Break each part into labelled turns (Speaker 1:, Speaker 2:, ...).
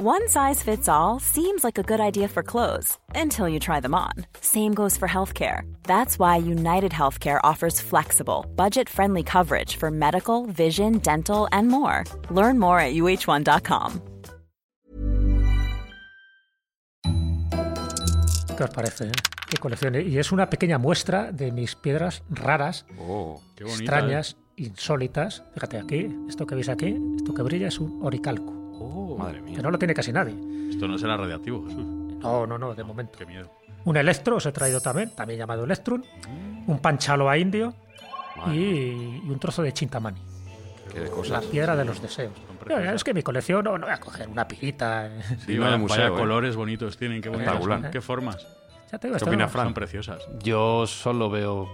Speaker 1: One size fits all seems like a good idea for clothes until you try them on. Same goes for healthcare. That's why United Healthcare offers flexible, budget friendly coverage for medical, vision, dental, and more. Learn more at uh1.com.
Speaker 2: ¿Qué os parece? eh? ¿Qué colección? Y es una pequeña muestra de mis piedras raras,
Speaker 3: Oh, qué bonita.
Speaker 2: extrañas, insólitas. Fíjate aquí, esto que veis aquí, esto que brilla es un oricalco,
Speaker 3: ¿eh? Oh, madre mía.
Speaker 2: que no lo tiene casi nadie.
Speaker 3: Esto no será radiactivo, Jesús.
Speaker 2: No, no, no, de momento.
Speaker 3: Qué miedo.
Speaker 2: Un electro os he traído también, también llamado electrum, un panchaloa indio y, y un trozo de chintamani,
Speaker 3: Qué de
Speaker 2: la
Speaker 3: cosas.
Speaker 2: piedra de los deseos. No, es que mi colección no, no voy a coger una pirita. eh.
Speaker 3: Sí, vaya,
Speaker 4: de museo,
Speaker 3: vaya
Speaker 4: ¿eh?
Speaker 3: colores bonitos tienen, qué bonitas. Qué formas.
Speaker 2: Ya te digo,
Speaker 4: ¿Qué opina Fran?
Speaker 3: Son preciosas.
Speaker 4: Yo solo veo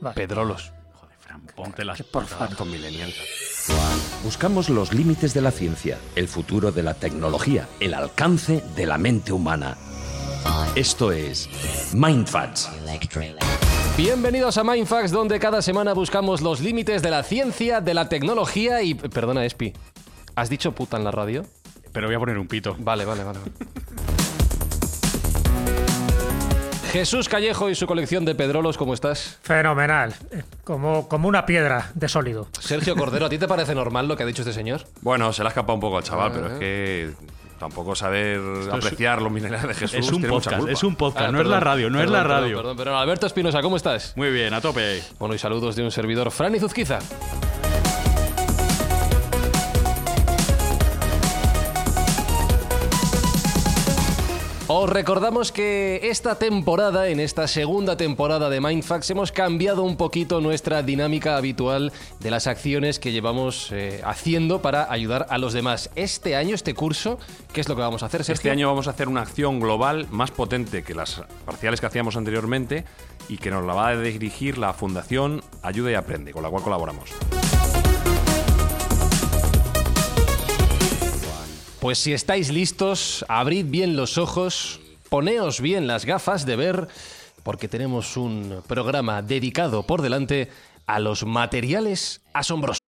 Speaker 2: Vale.
Speaker 4: pedrolos.
Speaker 3: Joder, Fran, ponte las
Speaker 2: Por favor.
Speaker 5: Buscamos los límites de la ciencia, el futuro de la tecnología, el alcance de la mente humana. Esto es Mindfacts.
Speaker 4: Bienvenidos a Mindfax, donde cada semana buscamos los límites de la ciencia, de la tecnología y... Perdona, Espi. ¿Has dicho puta en la radio?
Speaker 3: Pero voy a poner un pito.
Speaker 4: Vale, vale, vale. Jesús Callejo y su colección de pedrolos, ¿cómo estás?
Speaker 2: Fenomenal, eh, como, como una piedra de sólido.
Speaker 4: Sergio Cordero, ¿a ti te parece normal lo que ha dicho este señor?
Speaker 6: Bueno, se le ha escapado un poco al chaval, pero es que tampoco saber apreciar los minerales de Jesús
Speaker 3: Es un
Speaker 6: tiene mucha
Speaker 3: podcast,
Speaker 6: culpa.
Speaker 3: es un podcast,
Speaker 4: Ah,
Speaker 3: no es la radio, no es
Speaker 4: perdón,
Speaker 3: la
Speaker 4: perdón,
Speaker 3: radio.
Speaker 4: Perdón, perdón. Alberto Espinosa, ¿cómo estás?
Speaker 3: Muy bien, a tope.
Speaker 4: Bueno, y saludos de un servidor, Fran Zuzquiza. Os recordamos que esta temporada, en esta segunda temporada de Mindfax, hemos cambiado un poquito nuestra dinámica habitual de las acciones que llevamos eh, haciendo para ayudar a los demás. Este año, este curso, ¿qué es lo que vamos a hacer, Sergio?
Speaker 6: Este año vamos a hacer una acción global más potente que las parciales que hacíamos anteriormente y que nos la va a dirigir la Fundación Ayuda y Aprende, con la cual colaboramos.
Speaker 4: Pues si estáis listos, abrid bien los ojos, poneos bien las gafas de ver, porque tenemos un programa dedicado por delante a los materiales asombrosos.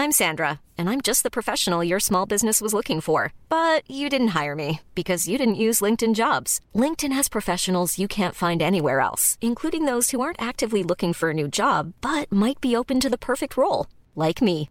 Speaker 7: I'm Sandra, and I'm just the professional your small business was looking for. But you didn't hire me because you didn't use LinkedIn jobs. LinkedIn has professionals you can't find anywhere else, including those who aren't actively looking for a new job but might be open to the perfect role, like me.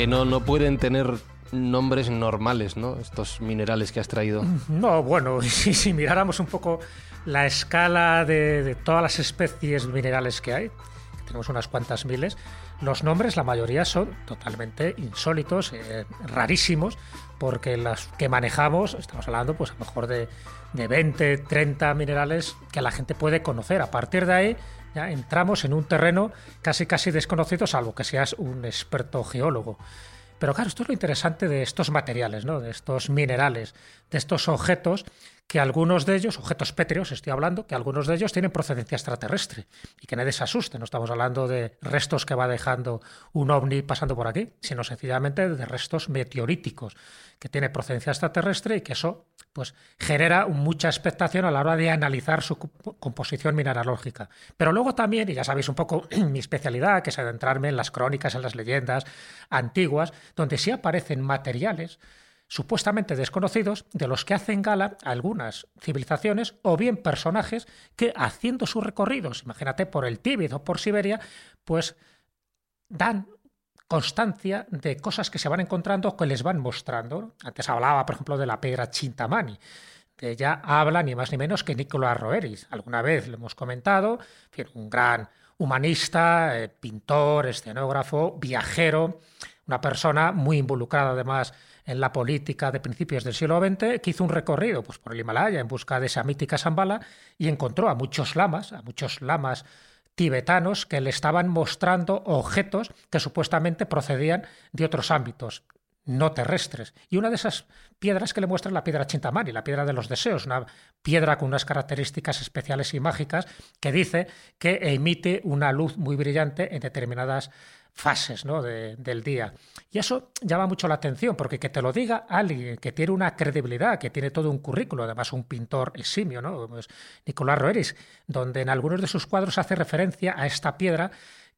Speaker 4: Que no, no pueden tener nombres normales, ¿no? Estos minerales que has traído.
Speaker 2: No, bueno, si, si miráramos un poco la escala de, de todas las especies minerales que hay, tenemos unas cuantas miles, los nombres, la mayoría son totalmente insólitos, eh, rarísimos, porque las que manejamos, estamos hablando pues a lo mejor de, de 20, 30 minerales que la gente puede conocer. A partir de ahí ya entramos en un terreno casi casi desconocido, salvo que seas un experto geólogo. Pero claro, esto es lo interesante de estos materiales, ¿no? de estos minerales, de estos objetos, que algunos de ellos, objetos pétreos estoy hablando, que algunos de ellos tienen procedencia extraterrestre y que nadie se asuste, no estamos hablando de restos que va dejando un ovni pasando por aquí, sino sencillamente de restos meteoríticos que tiene procedencia extraterrestre y que eso pues genera mucha expectación a la hora de analizar su comp- composición mineralógica. Pero luego también, y ya sabéis un poco mi especialidad, que es adentrarme en las crónicas, en las leyendas antiguas, donde sí aparecen materiales supuestamente desconocidos de los que hacen gala algunas civilizaciones o bien personajes que haciendo sus recorridos, imagínate por el Tíbet o por Siberia, pues dan constancia de cosas que se van encontrando que les van mostrando. Antes hablaba, por ejemplo, de la piedra Chintamani. De ella habla ni más ni menos que Nicolás Roeris. Alguna vez lo hemos comentado, un gran humanista, eh, pintor, escenógrafo, viajero, una persona muy involucrada además en la política de principios del siglo XX, que hizo un recorrido pues, por el Himalaya en busca de esa mítica Shambhala y encontró a muchos lamas, a muchos lamas tibetanos que le estaban mostrando objetos que supuestamente procedían de otros ámbitos. No terrestres. Y una de esas piedras que le muestra es la piedra Chintamani, la piedra de los deseos, una piedra con unas características especiales y mágicas que dice que emite una luz muy brillante en determinadas fases ¿no? del día. Y eso llama mucho la atención, porque que te lo diga alguien que tiene una credibilidad, que tiene todo un currículo, además un pintor eximio, ¿no? Nicolás Roeris, donde en algunos de sus cuadros hace referencia a esta piedra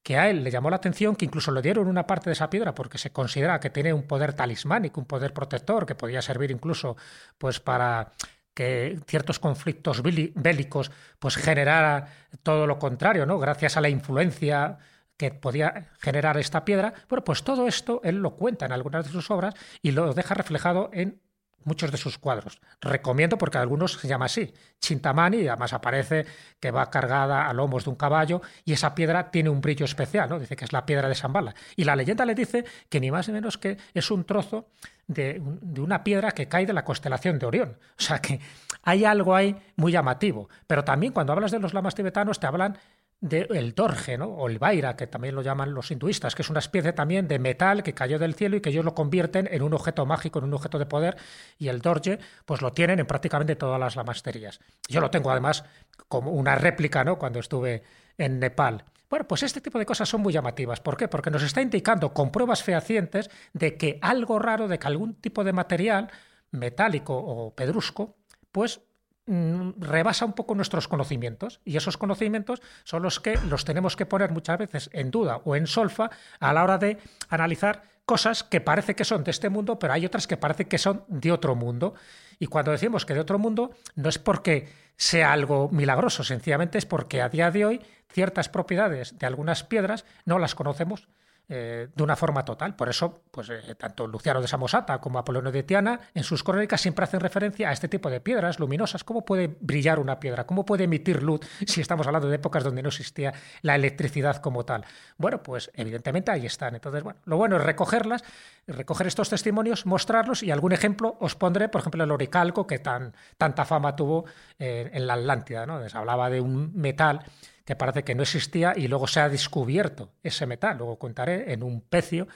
Speaker 2: que a él le llamó la atención, que incluso le dieron una parte de esa piedra porque se considera que tiene un poder talismánico, un poder protector, que podía servir incluso pues para que ciertos conflictos bélicos pues generara todo lo contrario, ¿no? Gracias a la influencia que podía generar esta piedra, bueno, pues todo esto él lo cuenta en algunas de sus obras y lo deja reflejado en muchos de sus cuadros. Recomiendo porque algunos se llama así, Chintamani, además aparece que va cargada a lomos de un caballo y esa piedra tiene un brillo especial, ¿no? Dice que es la piedra de Zambala. Y la leyenda le dice que ni más ni menos que es un trozo de, de una piedra que cae de la constelación de Orión. O sea que hay algo ahí muy llamativo. Pero también cuando hablas de los lamas tibetanos te hablan del Dorje, ¿no? o el Baira, que también lo llaman los hinduistas, que es una especie también de metal que cayó del cielo y que ellos lo convierten en un objeto mágico, en un objeto de poder, y el Dorje pues lo tienen en prácticamente todas las lamasterías. Yo lo tengo además como una réplica ¿no? cuando estuve en Nepal. Bueno, pues este tipo de cosas son muy llamativas. ¿Por qué? Porque nos está indicando con pruebas fehacientes de que algo raro, de que algún tipo de material metálico o pedrusco, pues rebasa un poco nuestros conocimientos y esos conocimientos son los que los tenemos que poner muchas veces en duda o en solfa a la hora de analizar cosas que parece que son de este mundo, pero hay otras que parece que son de otro mundo. Y cuando decimos que de otro mundo, no es porque sea algo milagroso, sencillamente es porque a día de hoy ciertas propiedades de algunas piedras no las conocemos eh, de una forma total. Por eso, pues eh, tanto Luciano de Samosata como Apolonio de Tiana en sus crónicas siempre hacen referencia a este tipo de piedras luminosas. ¿Cómo puede brillar una piedra? ¿Cómo puede emitir luz si estamos hablando de épocas donde no existía la electricidad como tal? Bueno, pues evidentemente ahí están. Entonces, bueno, lo bueno es recogerlas, recoger estos testimonios, mostrarlos y algún ejemplo os pondré, por ejemplo, el oricalco que tan, tanta fama tuvo eh, en la Atlántida. ¿no? Se hablaba de un metal que parece que no existía y luego se ha descubierto ese metal. Luego contaré en un pecio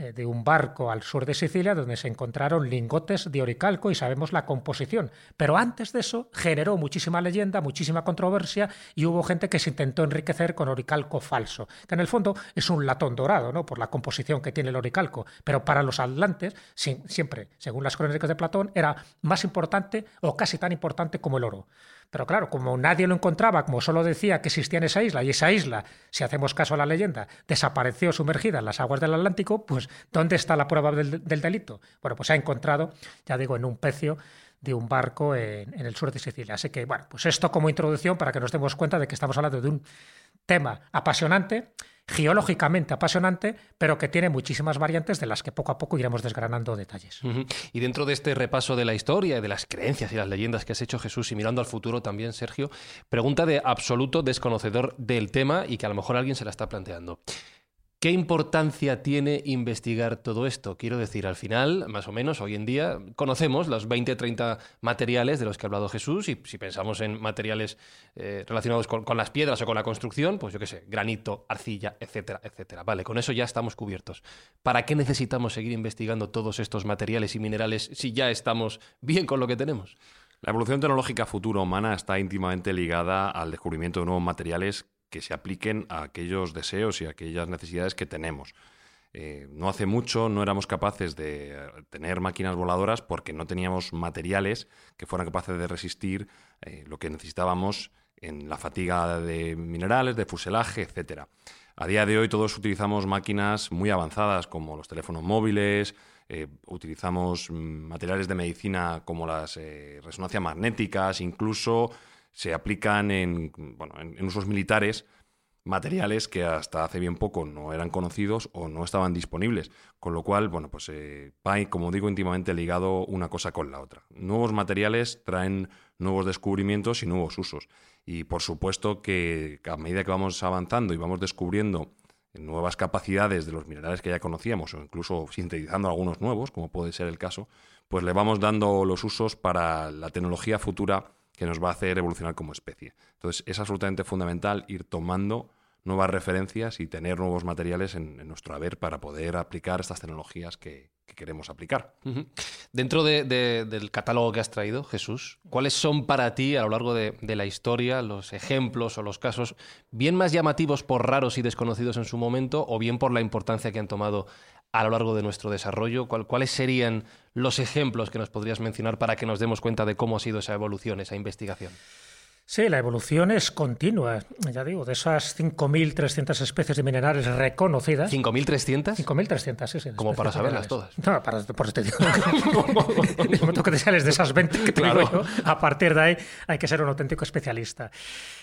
Speaker 2: eh, de un barco al sur de Sicilia donde se encontraron lingotes de oricalco y sabemos la composición. Pero antes de eso generó muchísima leyenda, muchísima controversia y hubo gente que se intentó enriquecer con oricalco falso, que en el fondo es un latón dorado, ¿no? por la composición que tiene el oricalco. Pero para los atlantes, siempre, según las crónicas de Platón, era más importante o casi tan importante como el oro. Pero claro, como nadie lo encontraba, como solo decía que existía en esa isla, y esa isla, si hacemos caso a la leyenda, desapareció sumergida en las aguas del Atlántico, pues ¿dónde está la prueba del, delito? Bueno, pues se ha encontrado, ya digo, en un pecio de un barco en, el sur de Sicilia. Así que, bueno, pues esto como introducción para que nos demos cuenta de que estamos hablando de un tema apasionante geológicamente apasionante, pero que tiene muchísimas variantes de las que poco a poco iremos desgranando detalles.
Speaker 4: Y dentro de este repaso de la historia y de las creencias y las leyendas que has hecho Jesús y mirando al futuro también, Sergio, pregunta de absoluto desconocedor del tema y que a lo mejor alguien se la está planteando. ¿Qué importancia tiene investigar todo esto? Quiero decir, al final, más o menos, hoy en día conocemos los 20, 30 materiales de los que ha hablado Jesús y si pensamos en materiales eh, relacionados con, las piedras o con la construcción, pues yo qué sé, granito, arcilla, etcétera, etcétera. Vale, con eso ya estamos cubiertos. ¿Para qué necesitamos seguir investigando todos estos materiales y minerales si ya estamos bien con lo que tenemos?
Speaker 6: La evolución tecnológica futura humana está íntimamente ligada al descubrimiento de nuevos materiales que se apliquen a aquellos deseos y a aquellas necesidades que tenemos. Eh, no hace mucho no éramos capaces de tener máquinas voladoras porque no teníamos materiales que fueran capaces de resistir eh, lo que necesitábamos en la fatiga de minerales, de fuselaje, etc. A día de hoy todos utilizamos máquinas muy avanzadas como los teléfonos móviles, eh, utilizamos mm, materiales de medicina como las resonancias magnéticas, incluso se aplican en, bueno, en, usos militares materiales que hasta hace bien poco no eran conocidos o no estaban disponibles. Con lo cual, bueno, pues eh, como digo, íntimamente ligado una cosa con la otra. Nuevos materiales traen nuevos descubrimientos y nuevos usos. Y por supuesto que a medida que vamos avanzando y vamos descubriendo nuevas capacidades de los minerales que ya conocíamos o incluso sintetizando algunos nuevos, como puede ser el caso, pues le vamos dando los usos para la tecnología futura que nos va a hacer evolucionar como especie. Entonces es absolutamente fundamental ir tomando nuevas referencias y tener nuevos materiales en, nuestro haber para poder aplicar estas tecnologías que, queremos aplicar.
Speaker 4: Dentro del catálogo que has traído, Jesús, ¿cuáles son para ti a lo largo de, la historia los ejemplos o los casos bien más llamativos por raros y desconocidos en su momento o bien por la importancia que han tomado a lo largo de nuestro desarrollo? ¿Cuáles serían los ejemplos que nos podrías mencionar para que nos demos cuenta de cómo ha sido esa evolución, esa investigación?
Speaker 2: Sí, la evolución es continua. Ya digo, de esas 5.300 especies de minerales reconocidas.
Speaker 4: ¿5.300?
Speaker 2: 5.300, sí, sí.
Speaker 4: Como para saberlas todas.
Speaker 2: No, para, por eso te digo. en el momento que te sales de esas 20 que te digo yo, a partir de ahí hay que ser un auténtico especialista.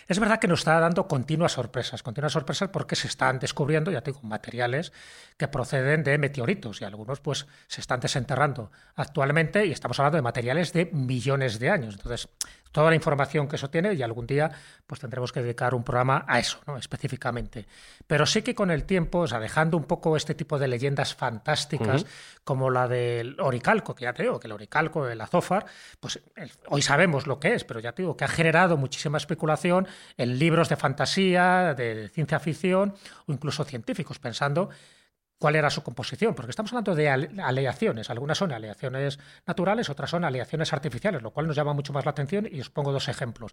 Speaker 2: Es verdad que nos está dando continuas sorpresas. Continuas sorpresas porque se están descubriendo, ya digo, materiales que proceden de meteoritos y algunos pues se están desenterrando actualmente y estamos hablando de materiales de millones de años. Entonces, toda la información que eso tiene y algún día pues tendremos que dedicar un programa a eso, ¿no? específicamente. Pero sí que con el tiempo, o sea, dejando un poco este tipo de leyendas fantásticas como la del oricalco, que ya te digo, que el oricalco, el azófar, pues hoy sabemos lo que es, pero ya te digo que ha generado muchísima especulación en libros de fantasía, de ciencia ficción o incluso científicos, pensando cuál era su composición, porque estamos hablando de aleaciones. Algunas son aleaciones naturales, otras son aleaciones artificiales, lo cual nos llama mucho más la atención y os pongo dos ejemplos.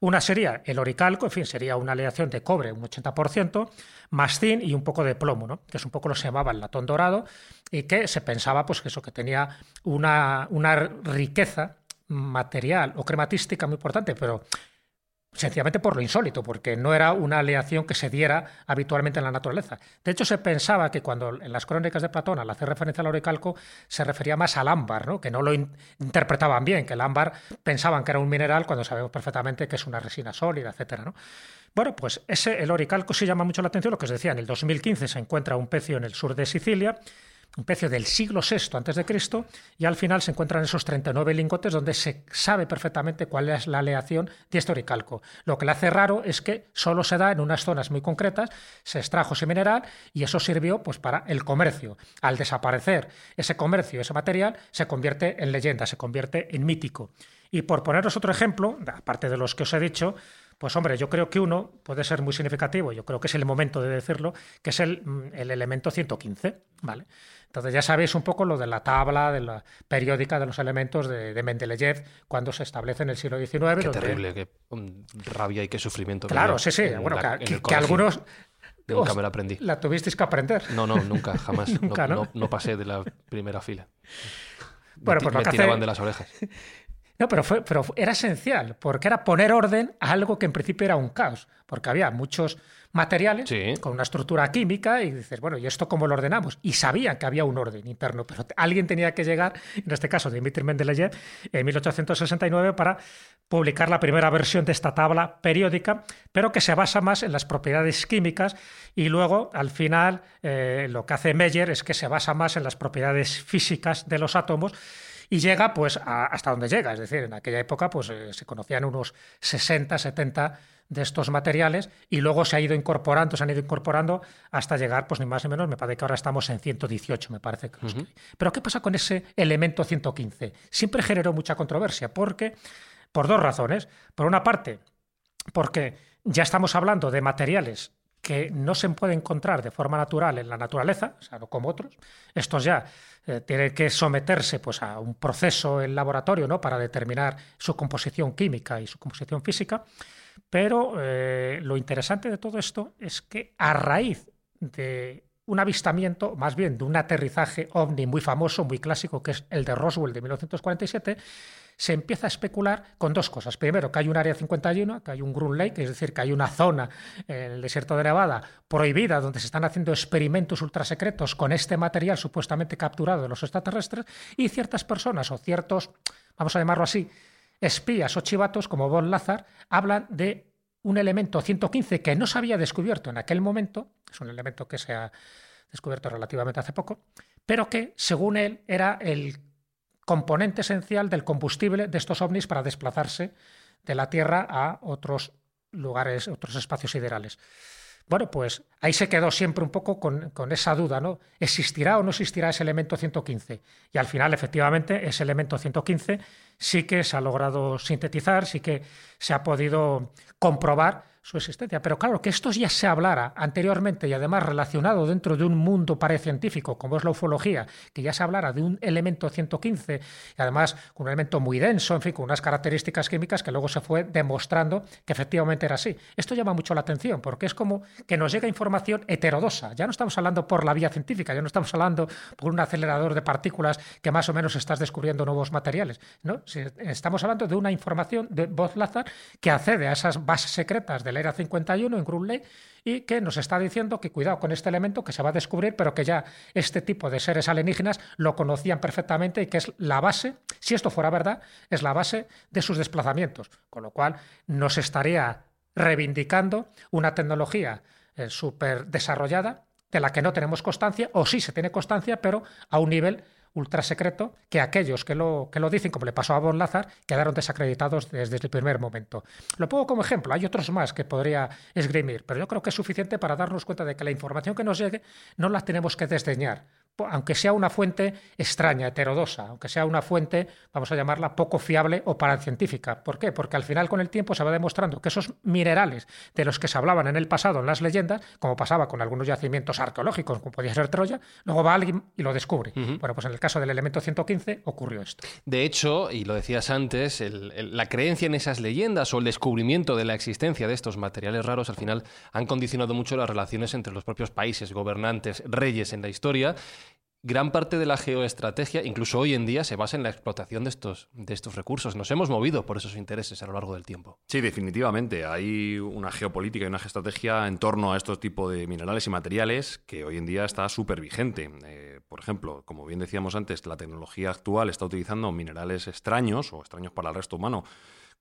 Speaker 2: Una sería el oricalco, en fin, sería una aleación de cobre, un 80%, más zinc y un poco de plomo, ¿no? que es un poco lo que se llamaba el latón dorado y que se pensaba pues, que eso, que tenía una, una riqueza material o crematística muy importante, pero sencillamente por lo insólito, porque no era una aleación que se diera habitualmente en la naturaleza. De hecho, se pensaba que cuando en las crónicas de Platón, al hacer referencia al oricalco, se refería más al ámbar, ¿no? que no lo interpretaban bien, que el ámbar pensaban que era un mineral cuando sabemos perfectamente que es una resina sólida, etc. ¿no? Bueno, pues ese, el oricalco sí llama mucho la atención, lo que os decía, en el 2015 se encuentra un pecio en el sur de Sicilia, un pecio del siglo VI Cristo y al final se encuentran esos 39 lingotes donde se sabe perfectamente cuál es la aleación este oricalco. Lo que le hace raro es que solo se da en unas zonas muy concretas, se extrajo ese mineral y eso sirvió pues para el comercio. Al desaparecer ese comercio, ese material, se convierte en leyenda, se convierte en mítico. Y por poneros otro ejemplo, aparte de los que os he dicho, pues hombre, yo creo que uno puede ser muy significativo, yo creo que es el momento de decirlo, que es el, mm, el elemento 115, ¿vale? Entonces ya sabéis un poco lo de la tabla de la periódica de los elementos de, Mendeleev cuando se establece en el siglo XIX.
Speaker 4: Qué terrible, qué rabia y qué sufrimiento.
Speaker 2: Claro, sí, sí. bueno, que, algunos...
Speaker 4: Nunca me lo aprendí.
Speaker 2: ¿La tuvisteis que aprender?
Speaker 4: No, no, nunca, jamás. no, no, pasé de la primera fila.
Speaker 2: Bueno, pues
Speaker 4: me, tiraban de las orejas.
Speaker 2: No, pero, fue, pero era esencial, porque era poner orden a algo que en principio era un caos, porque había muchos materiales con una estructura química y dices, bueno, ¿y esto cómo lo ordenamos? Y sabía que había un orden interno, pero alguien tenía que llegar, en este caso Dmitry Mendeleev, en 1869 para publicar la primera versión de esta tabla periódica, pero que se basa más en las propiedades químicas y luego, al final, eh, lo que hace Meyer es que se basa más en las propiedades físicas de los átomos y llega pues hasta donde llega, es decir, en aquella época pues eh, se conocían unos 60, 70 de estos materiales y luego se ha ido incorporando, se han ido incorporando hasta llegar, pues ni más ni menos, me parece que ahora estamos en 118, me parece que, Pero ¿qué pasa con ese elemento 115? Siempre generó mucha controversia porque, por dos razones. Por una parte, porque ya estamos hablando de materiales que no se pueden encontrar de forma natural en la naturaleza, o sea, no como otros. Estos ya eh, tienen que someterse pues, a un proceso en laboratorio ¿no? para determinar su composición química y su composición física. Pero eh, lo interesante de todo esto es que a raíz de un avistamiento, más bien de un aterrizaje ovni muy famoso, muy clásico, que es el de Roswell de 1947, se empieza a especular con dos cosas. Primero, que hay un área 51, que hay un Green Lake, es decir, que hay una zona en el desierto de Nevada prohibida donde se están haciendo experimentos ultrasecretos con este material supuestamente capturado de los extraterrestres y ciertas personas o ciertos, vamos a llamarlo así, espías o chivatos como Von Lazar hablan de un elemento 115 que no se había descubierto en aquel momento, es un elemento que se ha descubierto relativamente hace poco, pero que, según él, era el componente esencial del combustible de estos ovnis para desplazarse de la Tierra a otros lugares, otros espacios siderales. Bueno, pues ahí se quedó siempre un poco con, esa duda, ¿no? ¿Existirá o no existirá ese elemento 115? Y al final, efectivamente, ese elemento 115 sí que se ha logrado sintetizar, sí que se ha podido comprobar su existencia. Pero claro, que esto ya se hablara anteriormente y además relacionado dentro de un mundo parecientífico como es la ufología, que ya se hablara de un elemento 115 y además un elemento muy denso, en fin, con unas características químicas que luego se fue demostrando que efectivamente era así. Esto llama mucho la atención porque es como que nos llega información heterodosa. Ya no estamos hablando por la vía científica, ya no estamos hablando por un acelerador de partículas que más o menos estás descubriendo nuevos materiales. ¿no? Estamos hablando de una información de voz Lazar que accede a esas bases secretas de era 51 en Grunley y que nos está diciendo que cuidado con este elemento que se va a descubrir, pero que ya este tipo de seres alienígenas lo conocían perfectamente y que es la base, si esto fuera verdad, es la base de sus desplazamientos, con lo cual nos estaría reivindicando una tecnología eh, súper desarrollada de la que no tenemos constancia, o sí se tiene constancia, pero a un nivel ultra secreto que aquellos que lo, que lo dicen, como le pasó a Von Lazar, quedaron desacreditados desde el primer momento. Lo pongo como ejemplo, hay otros más que podría esgrimir, pero yo creo que es suficiente para darnos cuenta de que la información que nos llegue no la tenemos que desdeñar, aunque sea una fuente extraña, heterodosa, aunque sea una fuente, vamos a llamarla poco fiable o paracientífica. ¿Por qué? Porque al final con el tiempo se va demostrando que esos minerales de los que se hablaban en el pasado en las leyendas, como pasaba con algunos yacimientos arqueológicos, como podía ser Troya, luego va alguien y lo descubre. Bueno, pues en el caso del elemento 115 ocurrió esto.
Speaker 4: De hecho, y lo decías antes, la creencia en esas leyendas o el descubrimiento de la existencia de estos materiales raros al final han condicionado mucho las relaciones entre los propios países, gobernantes, reyes en la historia gran parte de la geoestrategia, incluso hoy en día, se basa en la explotación de estos, de estos recursos. Nos hemos movido por esos intereses a lo largo del tiempo.
Speaker 6: Sí, definitivamente. Hay una geopolítica y una geoestrategia en torno a estos tipos de minerales y materiales que hoy en día está súper vigente. Eh, por ejemplo, como bien decíamos antes, la tecnología actual está utilizando minerales extraños o extraños para el resto humano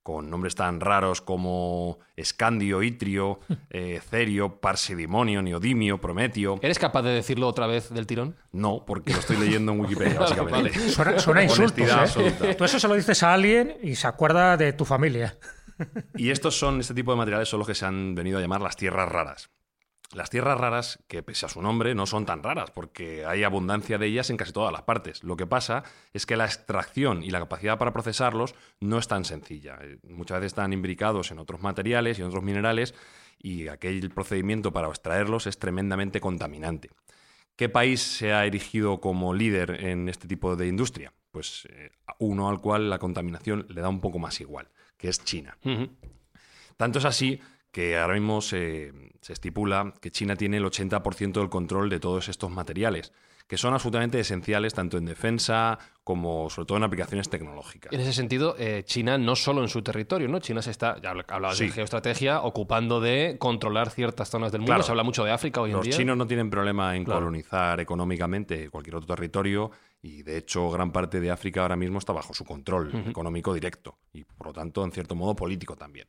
Speaker 6: con nombres tan raros como escandio, itrio, eh, cerio, parsidimonio, neodimio, prometio.
Speaker 4: ¿Eres capaz de decirlo otra vez del tirón?
Speaker 6: No, porque lo estoy leyendo en Wikipedia, básicamente.
Speaker 2: Suena, insultos, ¿eh? Tú eso se lo dices a alguien y se acuerda de tu familia.
Speaker 6: Y estos son, este tipo de materiales son los que se han venido a llamar las tierras raras. Las tierras raras, que pese a su nombre, no son tan raras, porque hay abundancia de ellas en casi todas las partes. Lo que pasa es que la extracción y la capacidad para procesarlos no es tan sencilla. Eh, muchas veces están imbricados en otros materiales y en otros minerales, y aquel procedimiento para extraerlos es tremendamente contaminante. ¿Qué país se ha erigido como líder en este tipo de industria? Pues eh, uno al cual la contaminación le da un poco más igual, que es China. Tanto es así que ahora mismo se, estipula que China tiene el 80% del control de todos estos materiales, que son absolutamente esenciales tanto en defensa como sobre todo en aplicaciones tecnológicas.
Speaker 4: En ese sentido, eh, China no solo en su territorio, ¿no? China se está, ya hablabas de geoestrategia, ocupando de controlar ciertas zonas del mundo. Se habla mucho de África hoy
Speaker 6: en
Speaker 4: día.
Speaker 6: Los chinos no tienen problema en colonizar económicamente cualquier otro territorio y de hecho gran parte de África ahora mismo está bajo su control económico directo y por lo tanto en cierto modo político también.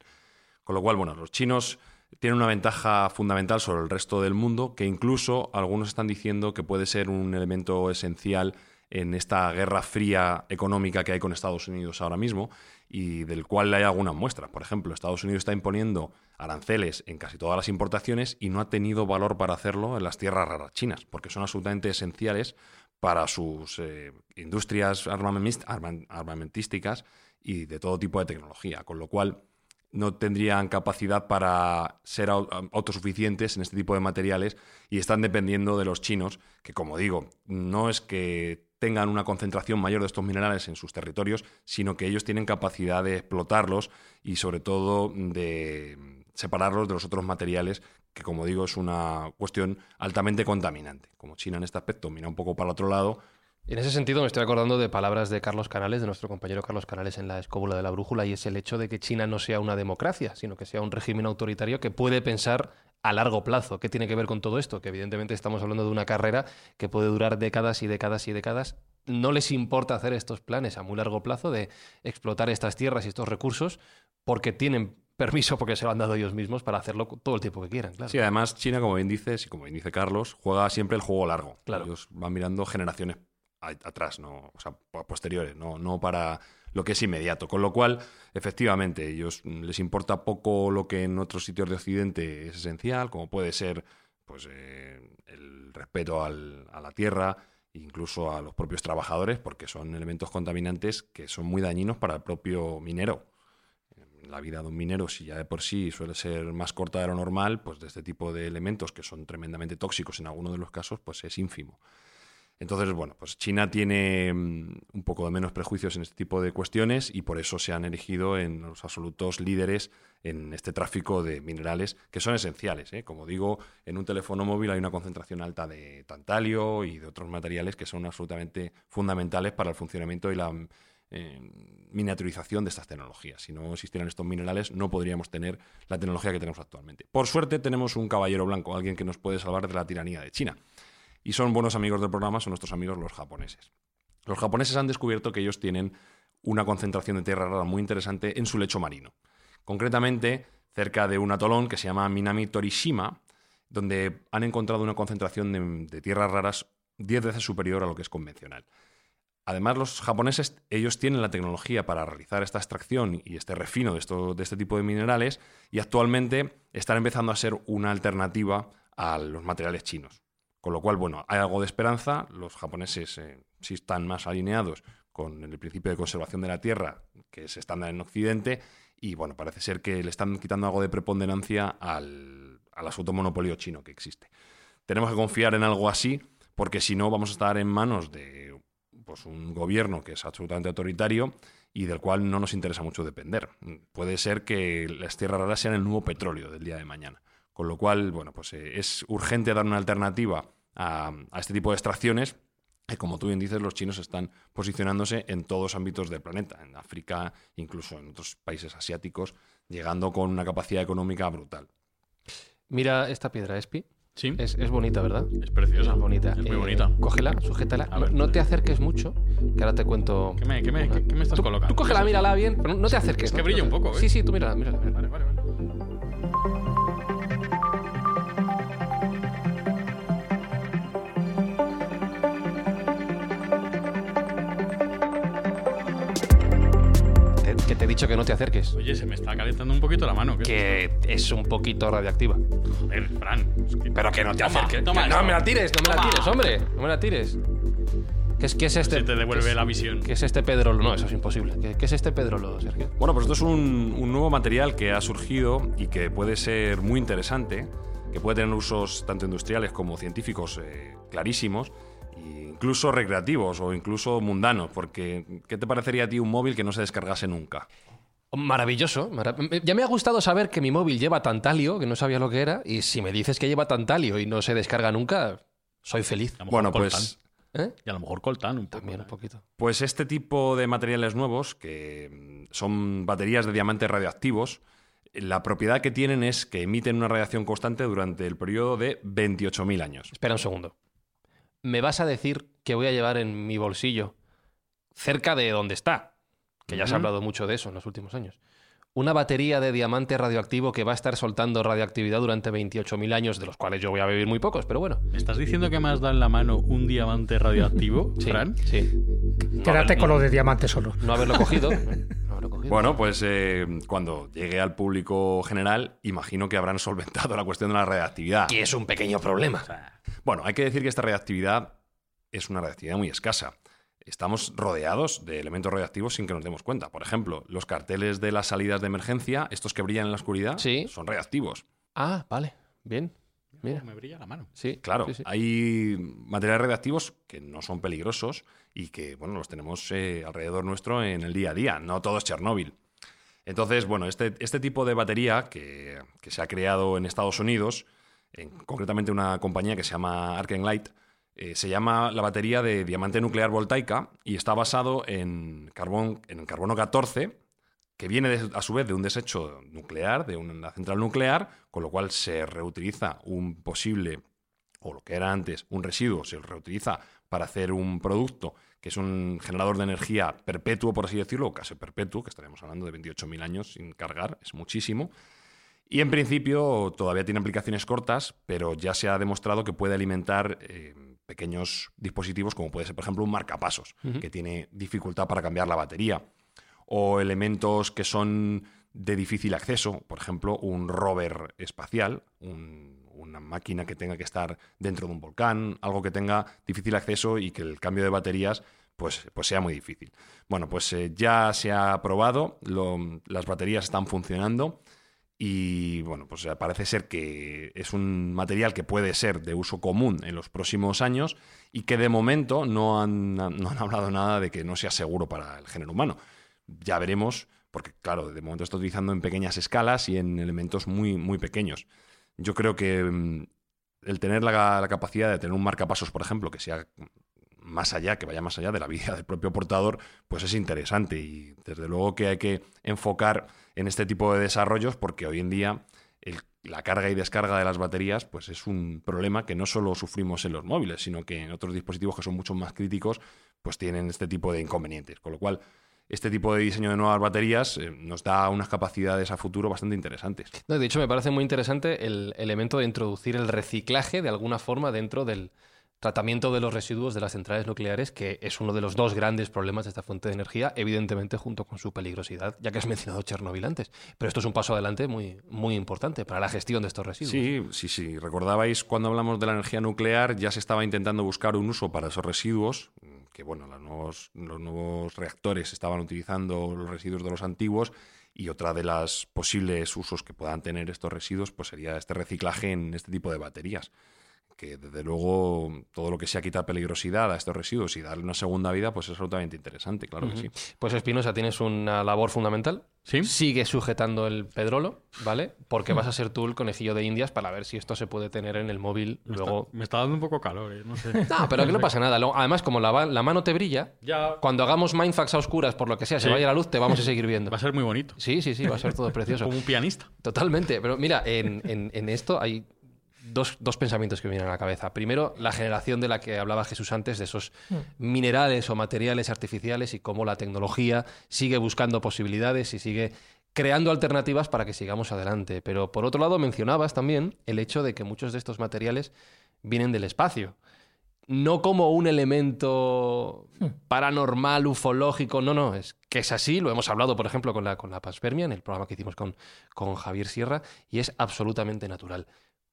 Speaker 6: Con lo cual, bueno, los chinos tienen una ventaja fundamental sobre el resto del mundo que incluso algunos están diciendo que puede ser un elemento esencial en esta guerra fría económica que hay con Estados Unidos ahora mismo y del cual hay algunas muestras. Por ejemplo, Estados Unidos está imponiendo aranceles en casi todas las importaciones y no ha tenido valor para hacerlo en las tierras raras chinas, porque son absolutamente esenciales para sus eh, industrias armamentísticas y de todo tipo de tecnología. Con lo cual, no tendrían capacidad para ser autosuficientes en este tipo de materiales y están dependiendo de los chinos, que como digo, no es que tengan una concentración mayor de estos minerales en sus territorios, sino que ellos tienen capacidad de explotarlos y sobre todo de separarlos de los otros materiales, que como digo es una cuestión altamente contaminante. Como China en este aspecto mira un poco para otro lado,
Speaker 4: en ese sentido me estoy acordando de palabras de Carlos Canales, de nuestro compañero Carlos Canales en la escóbula de la brújula, y es el hecho de que China no sea una democracia, sino que sea un régimen autoritario que puede pensar a largo plazo. ¿Qué tiene que ver con todo esto? Que evidentemente estamos hablando de una carrera que puede durar décadas y décadas y décadas. No les importa hacer estos planes a muy largo plazo de explotar estas tierras y estos recursos porque tienen permiso porque se lo han dado ellos mismos para hacerlo todo el tiempo que quieran. Claro.
Speaker 6: Sí, además China, como bien dices y como bien dice Carlos, juega siempre el juego largo. Claro. Ellos van mirando generaciones atrás, no, o sea, posteriores, no, no para lo que es inmediato. Con lo cual, efectivamente, ellos les importa poco lo que en otros sitios de Occidente es esencial, como puede ser pues, eh, el respeto al, a la tierra incluso a los propios trabajadores, porque son elementos contaminantes que son muy dañinos para el propio minero. La vida de un minero, si ya de por sí suele ser más corta de lo normal, pues de este tipo de elementos que son tremendamente tóxicos en algunos de los casos, pues es ínfimo. Entonces, bueno, pues China tiene mm, un poco de menos prejuicios en este tipo de cuestiones y por eso se han erigido en los absolutos líderes en este tráfico de minerales que son esenciales. ¿eh? Como digo, en un teléfono móvil hay una concentración alta de tantalio y de otros materiales que son absolutamente fundamentales para el funcionamiento y la eh, miniaturización de estas tecnologías. Si no existieran estos minerales, no podríamos tener la tecnología que tenemos actualmente. Por suerte, tenemos un caballero blanco, alguien que nos puede salvar de la tiranía de China y son buenos amigos del programa, son nuestros amigos los japoneses. Los japoneses han descubierto que ellos tienen una concentración de tierra rara muy interesante en su lecho marino. Concretamente, cerca de un atolón que se llama Minami Torishima, donde han encontrado una concentración de, tierras raras 10 veces superior a lo que es convencional. Además, los japoneses, ellos tienen la tecnología para realizar esta extracción y este refino de, esto, de este tipo de minerales y actualmente están empezando a ser una alternativa a los materiales chinos. Con lo cual, bueno, hay algo de esperanza. Los japoneses eh, sí están más alineados con el principio de conservación de la tierra, que es estándar en Occidente, y bueno, parece ser que le están quitando algo de preponderancia al, al asunto monopolio chino que existe. Tenemos que confiar en algo así, porque si no vamos a estar en manos de pues, un gobierno que es absolutamente autoritario y del cual no nos interesa mucho depender. Puede ser que las tierras raras sean el nuevo petróleo del día de mañana. Con lo cual, bueno, pues eh, es urgente dar una alternativa a, este tipo de extracciones que, como tú bien dices, los chinos están posicionándose en todos los ámbitos del planeta, en África, incluso en otros países asiáticos, llegando con una capacidad económica brutal.
Speaker 4: Mira esta piedra, Espi.
Speaker 3: Sí.
Speaker 4: Es, bonita, ¿verdad?
Speaker 3: Es preciosa.
Speaker 4: Es bonita.
Speaker 3: Es muy
Speaker 4: Eh,
Speaker 3: bonita.
Speaker 4: Cógela, sujétala. No, no te acerques mucho, que ahora te cuento.
Speaker 3: ¿Qué me, qué me- qué- qué me estás
Speaker 4: Tú,
Speaker 3: colocando?
Speaker 4: tú cógela,
Speaker 3: ¿Qué es
Speaker 4: mírala bien, pero no te acerques.
Speaker 3: Es que brilla un poco, ¿eh?
Speaker 4: Sí, sí, tú mírala, mírala. mírala.
Speaker 3: Vale, vale, vale.
Speaker 4: Que te he dicho que no te acerques.
Speaker 3: Oye, se me está calentando un poquito la mano. ¿qué es
Speaker 4: Que es un poquito radioactiva.
Speaker 3: esto? Joder, Fran. es que-
Speaker 4: Pero que no te
Speaker 3: Toma,
Speaker 4: acerques.
Speaker 3: toma
Speaker 4: Que no me la tires, no me la
Speaker 3: Toma.
Speaker 4: tires, hombre. No me la tires. ¿Qué es, qué es este?
Speaker 3: Se te devuelve
Speaker 4: es-
Speaker 3: la visión.
Speaker 4: ¿Qué es este Pedrolo? No, eso es imposible. ¿Qué, qué es este Pedrolo, Sergio?
Speaker 6: Bueno, pues esto es un, un nuevo material que ha surgido y que puede ser muy interesante, que puede tener usos tanto industriales como científicos eh, clarísimos, e incluso recreativos o incluso mundanos, porque ¿qué te parecería a ti un móvil que no se descargase nunca?
Speaker 4: Maravilloso. mara- Ya me ha gustado saber que mi móvil lleva tantalio, que no sabía lo que era, y si me dices que lleva tantalio y no se descarga nunca, soy feliz.
Speaker 3: A lo mejor
Speaker 6: Bueno,
Speaker 3: coltan.
Speaker 6: pues,
Speaker 4: ¿Eh?
Speaker 3: Y a lo mejor coltan un poco.
Speaker 4: También un
Speaker 3: ¿eh?
Speaker 4: poquito.
Speaker 6: pues este tipo de materiales nuevos, que mm, son baterías de diamantes radioactivos, la propiedad que tienen es que emiten una radiación constante durante el periodo de 28.000 años.
Speaker 4: Espera un segundo. ¿Me vas a decir que voy a llevar en mi bolsillo, cerca de donde está, que ya se ha hablado mucho de eso en los últimos años, una batería de diamante radioactivo que va a estar soltando radioactividad durante 28.000 años, de los cuales yo voy a vivir muy pocos, pero bueno.
Speaker 3: ¿Me estás diciendo que me has dado en la mano un diamante radioactivo,
Speaker 4: Sí,
Speaker 3: Fran?
Speaker 4: sí.
Speaker 2: Quédate
Speaker 4: no,
Speaker 2: con lo de diamante solo.
Speaker 4: No haberlo cogido. no haberlo cogido.
Speaker 6: Bueno, pues eh, cuando llegue al público general, imagino que habrán solventado la cuestión de la reactividad.
Speaker 4: que es un pequeño problema.
Speaker 6: Bueno, hay que decir que esta reactividad es una reactividad muy escasa. Estamos rodeados de elementos radioactivos sin que nos demos cuenta. Por ejemplo, los carteles de las salidas de emergencia, estos que brillan en la oscuridad,
Speaker 4: Sí.
Speaker 6: son reactivos.
Speaker 4: Ah, vale. Bien. Mira.
Speaker 3: Me brilla la mano.
Speaker 4: Sí,
Speaker 6: Claro,
Speaker 4: sí, sí.
Speaker 6: hay materiales radiactivos que no son peligrosos y que, bueno, los tenemos eh, alrededor nuestro en el día a día. No todo es Chernóbil. Entonces, bueno, este, este tipo de batería que, que se ha creado en Estados Unidos, en- concretamente una compañía que se llama Arkenlight, eh, se llama la batería de diamante nuclear voltaica y está basado en, carbón, en carbono 14, que viene a su vez de un desecho nuclear, de una central nuclear, con lo cual se reutiliza un posible, o lo que era antes, un residuo, se reutiliza para hacer un producto que es un generador de energía perpetuo, por así decirlo, casi perpetuo, que estaríamos hablando de 28.000 años sin cargar, es muchísimo. Y en principio todavía tiene aplicaciones cortas, pero ya se ha demostrado que puede alimentar eh, pequeños dispositivos, como puede ser, por ejemplo, un marcapasos, que tiene dificultad para cambiar la batería. O elementos que son de difícil acceso, por ejemplo, un rover espacial, un, un una máquina que tenga que estar dentro de un volcán, algo que tenga difícil acceso y que el cambio de baterías pues, pues sea muy difícil. Bueno, pues eh, ya se ha probado, las baterías están funcionando y bueno, pues parece ser que es un material que puede ser de uso común en los próximos años y que de momento no han, no han hablado nada de que no sea seguro para el género humano. Ya veremos, porque claro, de momento está utilizando en pequeñas escalas y en elementos muy, muy pequeños. Yo creo que mm, el tener la, la capacidad de tener un marcapasos, por ejemplo, que sea más allá, que vaya más allá de la vida del propio portador, pues es interesante y desde luego que hay que enfocar en este tipo de desarrollos porque hoy en día la carga y descarga de las baterías pues es un problema que no solo sufrimos en los móviles, sino que en otros dispositivos que son mucho más críticos pues tienen este tipo de inconvenientes. Con lo cual, este tipo de diseño de nuevas baterías eh, nos da unas capacidades a futuro bastante interesantes.
Speaker 4: de hecho, me parece muy interesante el elemento de introducir el reciclaje de alguna forma dentro del, tratamiento de los residuos de las centrales nucleares, que es uno de los dos grandes problemas de esta fuente de energía, evidentemente junto con su peligrosidad, ya que has mencionado Chernobyl antes. Pero esto es un paso adelante muy, muy importante para la gestión de estos residuos.
Speaker 6: Sí, sí, sí. Recordabais cuando hablamos de la energía nuclear, ya se estaba intentando buscar un uso para esos residuos, que bueno, los nuevos, los nuevos reactores estaban utilizando los residuos de los antiguos y otra de las posibles usos que puedan tener estos residuos pues sería este reciclaje en este tipo de baterías que desde luego todo lo que sea quitar peligrosidad a estos residuos y darle una segunda vida, pues es absolutamente interesante, claro que sí.
Speaker 4: Pues Espinosa, tienes una labor fundamental.
Speaker 3: ¿Sí?
Speaker 4: Sigue sujetando el pedrolo, ¿vale? Porque vas a ser tú el conejillo de indias para ver si esto se puede tener en el móvil
Speaker 3: me
Speaker 4: luego.
Speaker 3: Está, me está dando un poco calor, ¿eh? no sé.
Speaker 4: No, pero que no pasa nada. Además, como la, la mano te brilla,
Speaker 3: ya.
Speaker 4: cuando hagamos Mindfax a oscuras, por lo que sea, se vaya la luz, te vamos a seguir viendo.
Speaker 3: Va a ser muy bonito.
Speaker 4: Sí, sí, sí, va a ser todo precioso.
Speaker 3: Como un pianista.
Speaker 4: Totalmente. Pero mira, en, en, en esto hay dos, dos, pensamientos que me vienen a la cabeza. Primero, la generación de la que hablaba Jesús antes, de esos mm. minerales o materiales artificiales y cómo la tecnología sigue buscando posibilidades y sigue creando alternativas para que sigamos adelante. Pero por otro lado, mencionabas también el hecho de que muchos de estos materiales vienen del espacio. No como un elemento mm. paranormal, ufológico, no, no, es que es así, lo hemos hablado, por ejemplo, con la, con la Paspermia, en el programa que hicimos con, con Javier Sierra, y es absolutamente natural.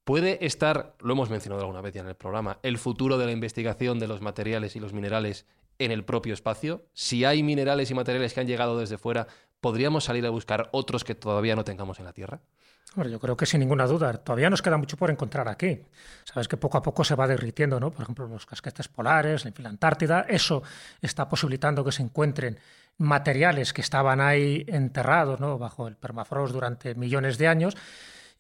Speaker 4: ¿Puede estar, lo hemos mencionado alguna vez ya en el programa, el futuro de la investigación de los materiales y los minerales en el propio espacio? Si hay minerales y materiales que han llegado desde fuera, ¿podríamos salir a buscar otros que todavía no tengamos en la Tierra?
Speaker 2: Bueno, yo creo que sin ninguna duda. Todavía nos queda mucho por encontrar aquí. Sabes que poco a poco se va derritiendo, ¿no? Por ejemplo, los casquetes polares, la Antártida. Eso está posibilitando que se encuentren materiales que estaban ahí enterrados, ¿no? Bajo el permafrost durante millones de años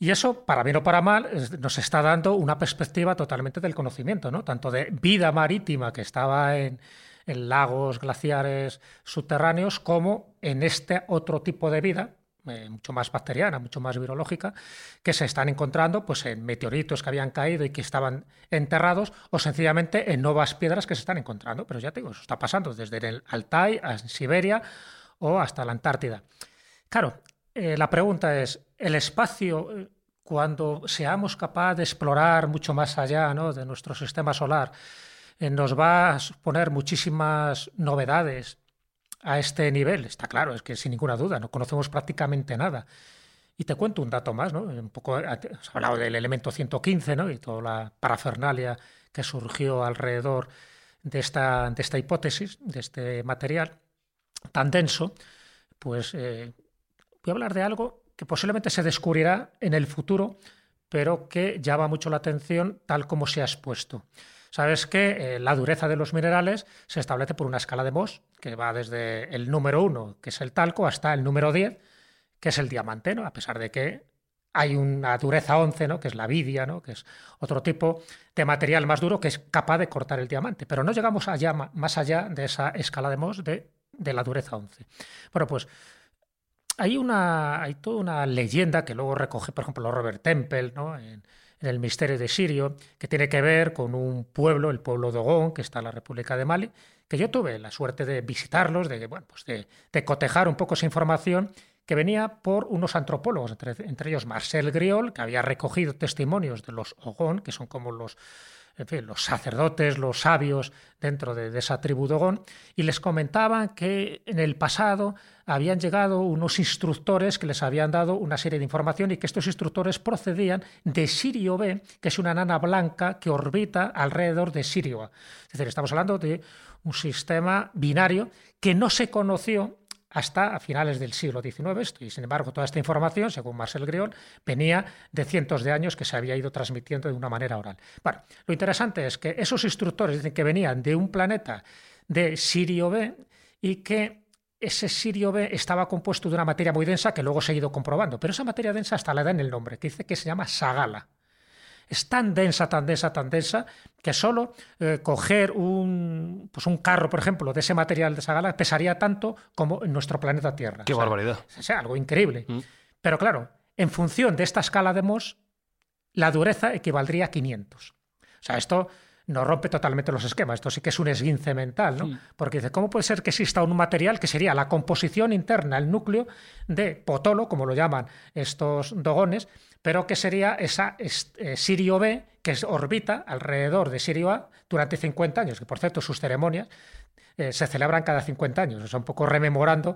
Speaker 2: y eso, para bien o para mal, nos está dando una perspectiva totalmente del conocimiento, ¿no? Tanto de vida marítima que estaba en, lagos, glaciares, subterráneos, como en este otro tipo de vida, eh, mucho más bacteriana, mucho más virológica, que se están encontrando pues, en meteoritos que habían caído y que estaban enterrados, o sencillamente en nuevas piedras que se están encontrando. Pero ya te digo, eso está pasando desde el Altai a Siberia o hasta la Antártida. Claro, eh, la pregunta es, ¿el espacio, eh, cuando seamos capaces de explorar mucho más allá de nuestro sistema solar, eh, nos va a suponer muchísimas novedades a este nivel? Está claro, es que sin ninguna duda, no conocemos prácticamente nada. Y te cuento un dato más, ¿no? Un poco, has hablado del elemento 115, ¿no? Y toda la parafernalia que surgió alrededor de esta, de esta hipótesis, de este material tan denso, pues voy a hablar de algo que posiblemente se descubrirá en el futuro, pero que llama mucho la atención tal como se ha expuesto. Sabes que eh, la dureza de los minerales se establece por una escala de Mohs, que va desde el número 1, que es el talco, hasta el número 10, que es el diamante, ¿no? a pesar de que hay una dureza 11, ¿no? que es la vidia, ¿no? que es otro tipo de material más duro que es capaz de cortar el diamante. Pero no llegamos allá, más allá de esa escala de Mohs de, de la dureza 11. Bueno, pues hay, una, hay toda una leyenda que luego recoge, por ejemplo, Robert Temple, ¿no? en, el misterio de Sirio, que tiene que ver con un pueblo, el pueblo de Ogón, que está en la República de Mali, que yo tuve la suerte de visitarlos, de, bueno, pues de, cotejar un poco esa información que venía por unos antropólogos, entre, entre ellos Marcel Griol, que había recogido testimonios de los Ogón, que son como los en fin, los sacerdotes, los sabios dentro de, esa tribu Dogón, y les comentaban que en el pasado habían llegado unos instructores que les habían dado una serie de información y que estos instructores procedían de Sirio B, que es una nana blanca que orbita alrededor de Sirio Es decir, estamos hablando de un sistema binario que no se conoció hasta a finales del siglo XIX. Y sin embargo, toda esta información, según Marcel Griol, venía de cientos de años que se había ido transmitiendo de una manera oral. Lo interesante es que esos instructores dicen que venían de un planeta de Sirio B y que ese Sirio B estaba compuesto de una materia muy densa que luego se ha ido comprobando, pero esa materia densa hasta le dan el nombre, que dice que se llama Sagala es tan densa, tan densa, tan densa, que solo eh, coger un, pues un carro, por ejemplo, de ese material de esa gala pesaría tanto como en nuestro planeta Tierra.
Speaker 4: ¡Qué barbaridad!
Speaker 2: O sea, algo increíble. Mm. Pero claro, en función de esta escala de Mohs, la dureza equivaldría a 500. O sea, esto no rompe totalmente los esquemas. Esto sí que es un esguince mental, ¿no? Porque dice, ¿cómo puede ser que exista un material que sería la composición interna, el núcleo de Potolo, como lo llaman estos dogones, pero que sería esa eh, Sirio B que orbita alrededor de Sirio A durante 50 años, que por cierto sus ceremonias eh, se celebran cada 50 años, o sea, un poco rememorando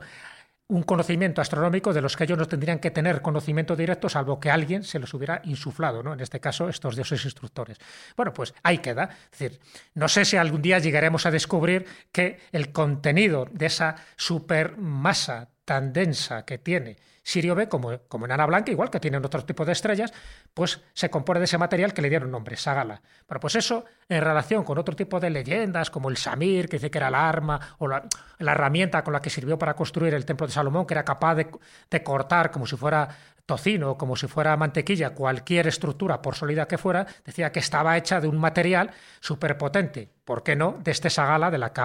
Speaker 2: un conocimiento astronómico de los que ellos no tendrían que tener conocimiento directo, salvo que alguien se los hubiera insuflado, ¿no? En este caso, estos dioses instructores. Bueno, pues ahí queda. Es decir, no sé si algún día llegaremos a descubrir que el contenido de esa supermasa tan densa que tiene Sirio B, como, como enana blanca, igual que tienen otro tipo de estrellas, pues se compone de ese material que le dieron nombre, Sagala. Bueno, pues eso en relación con otro tipo de leyendas, como el Samir, que dice que era el arma, o la, herramienta con la que sirvió para construir el templo de Salomón, que era capaz de, de cortar como si fuera tocino, como si fuera mantequilla, cualquier estructura, por sólida que fuera, decía que estaba hecha de un material superpotente. ¿Por qué no? De este Sagala de la que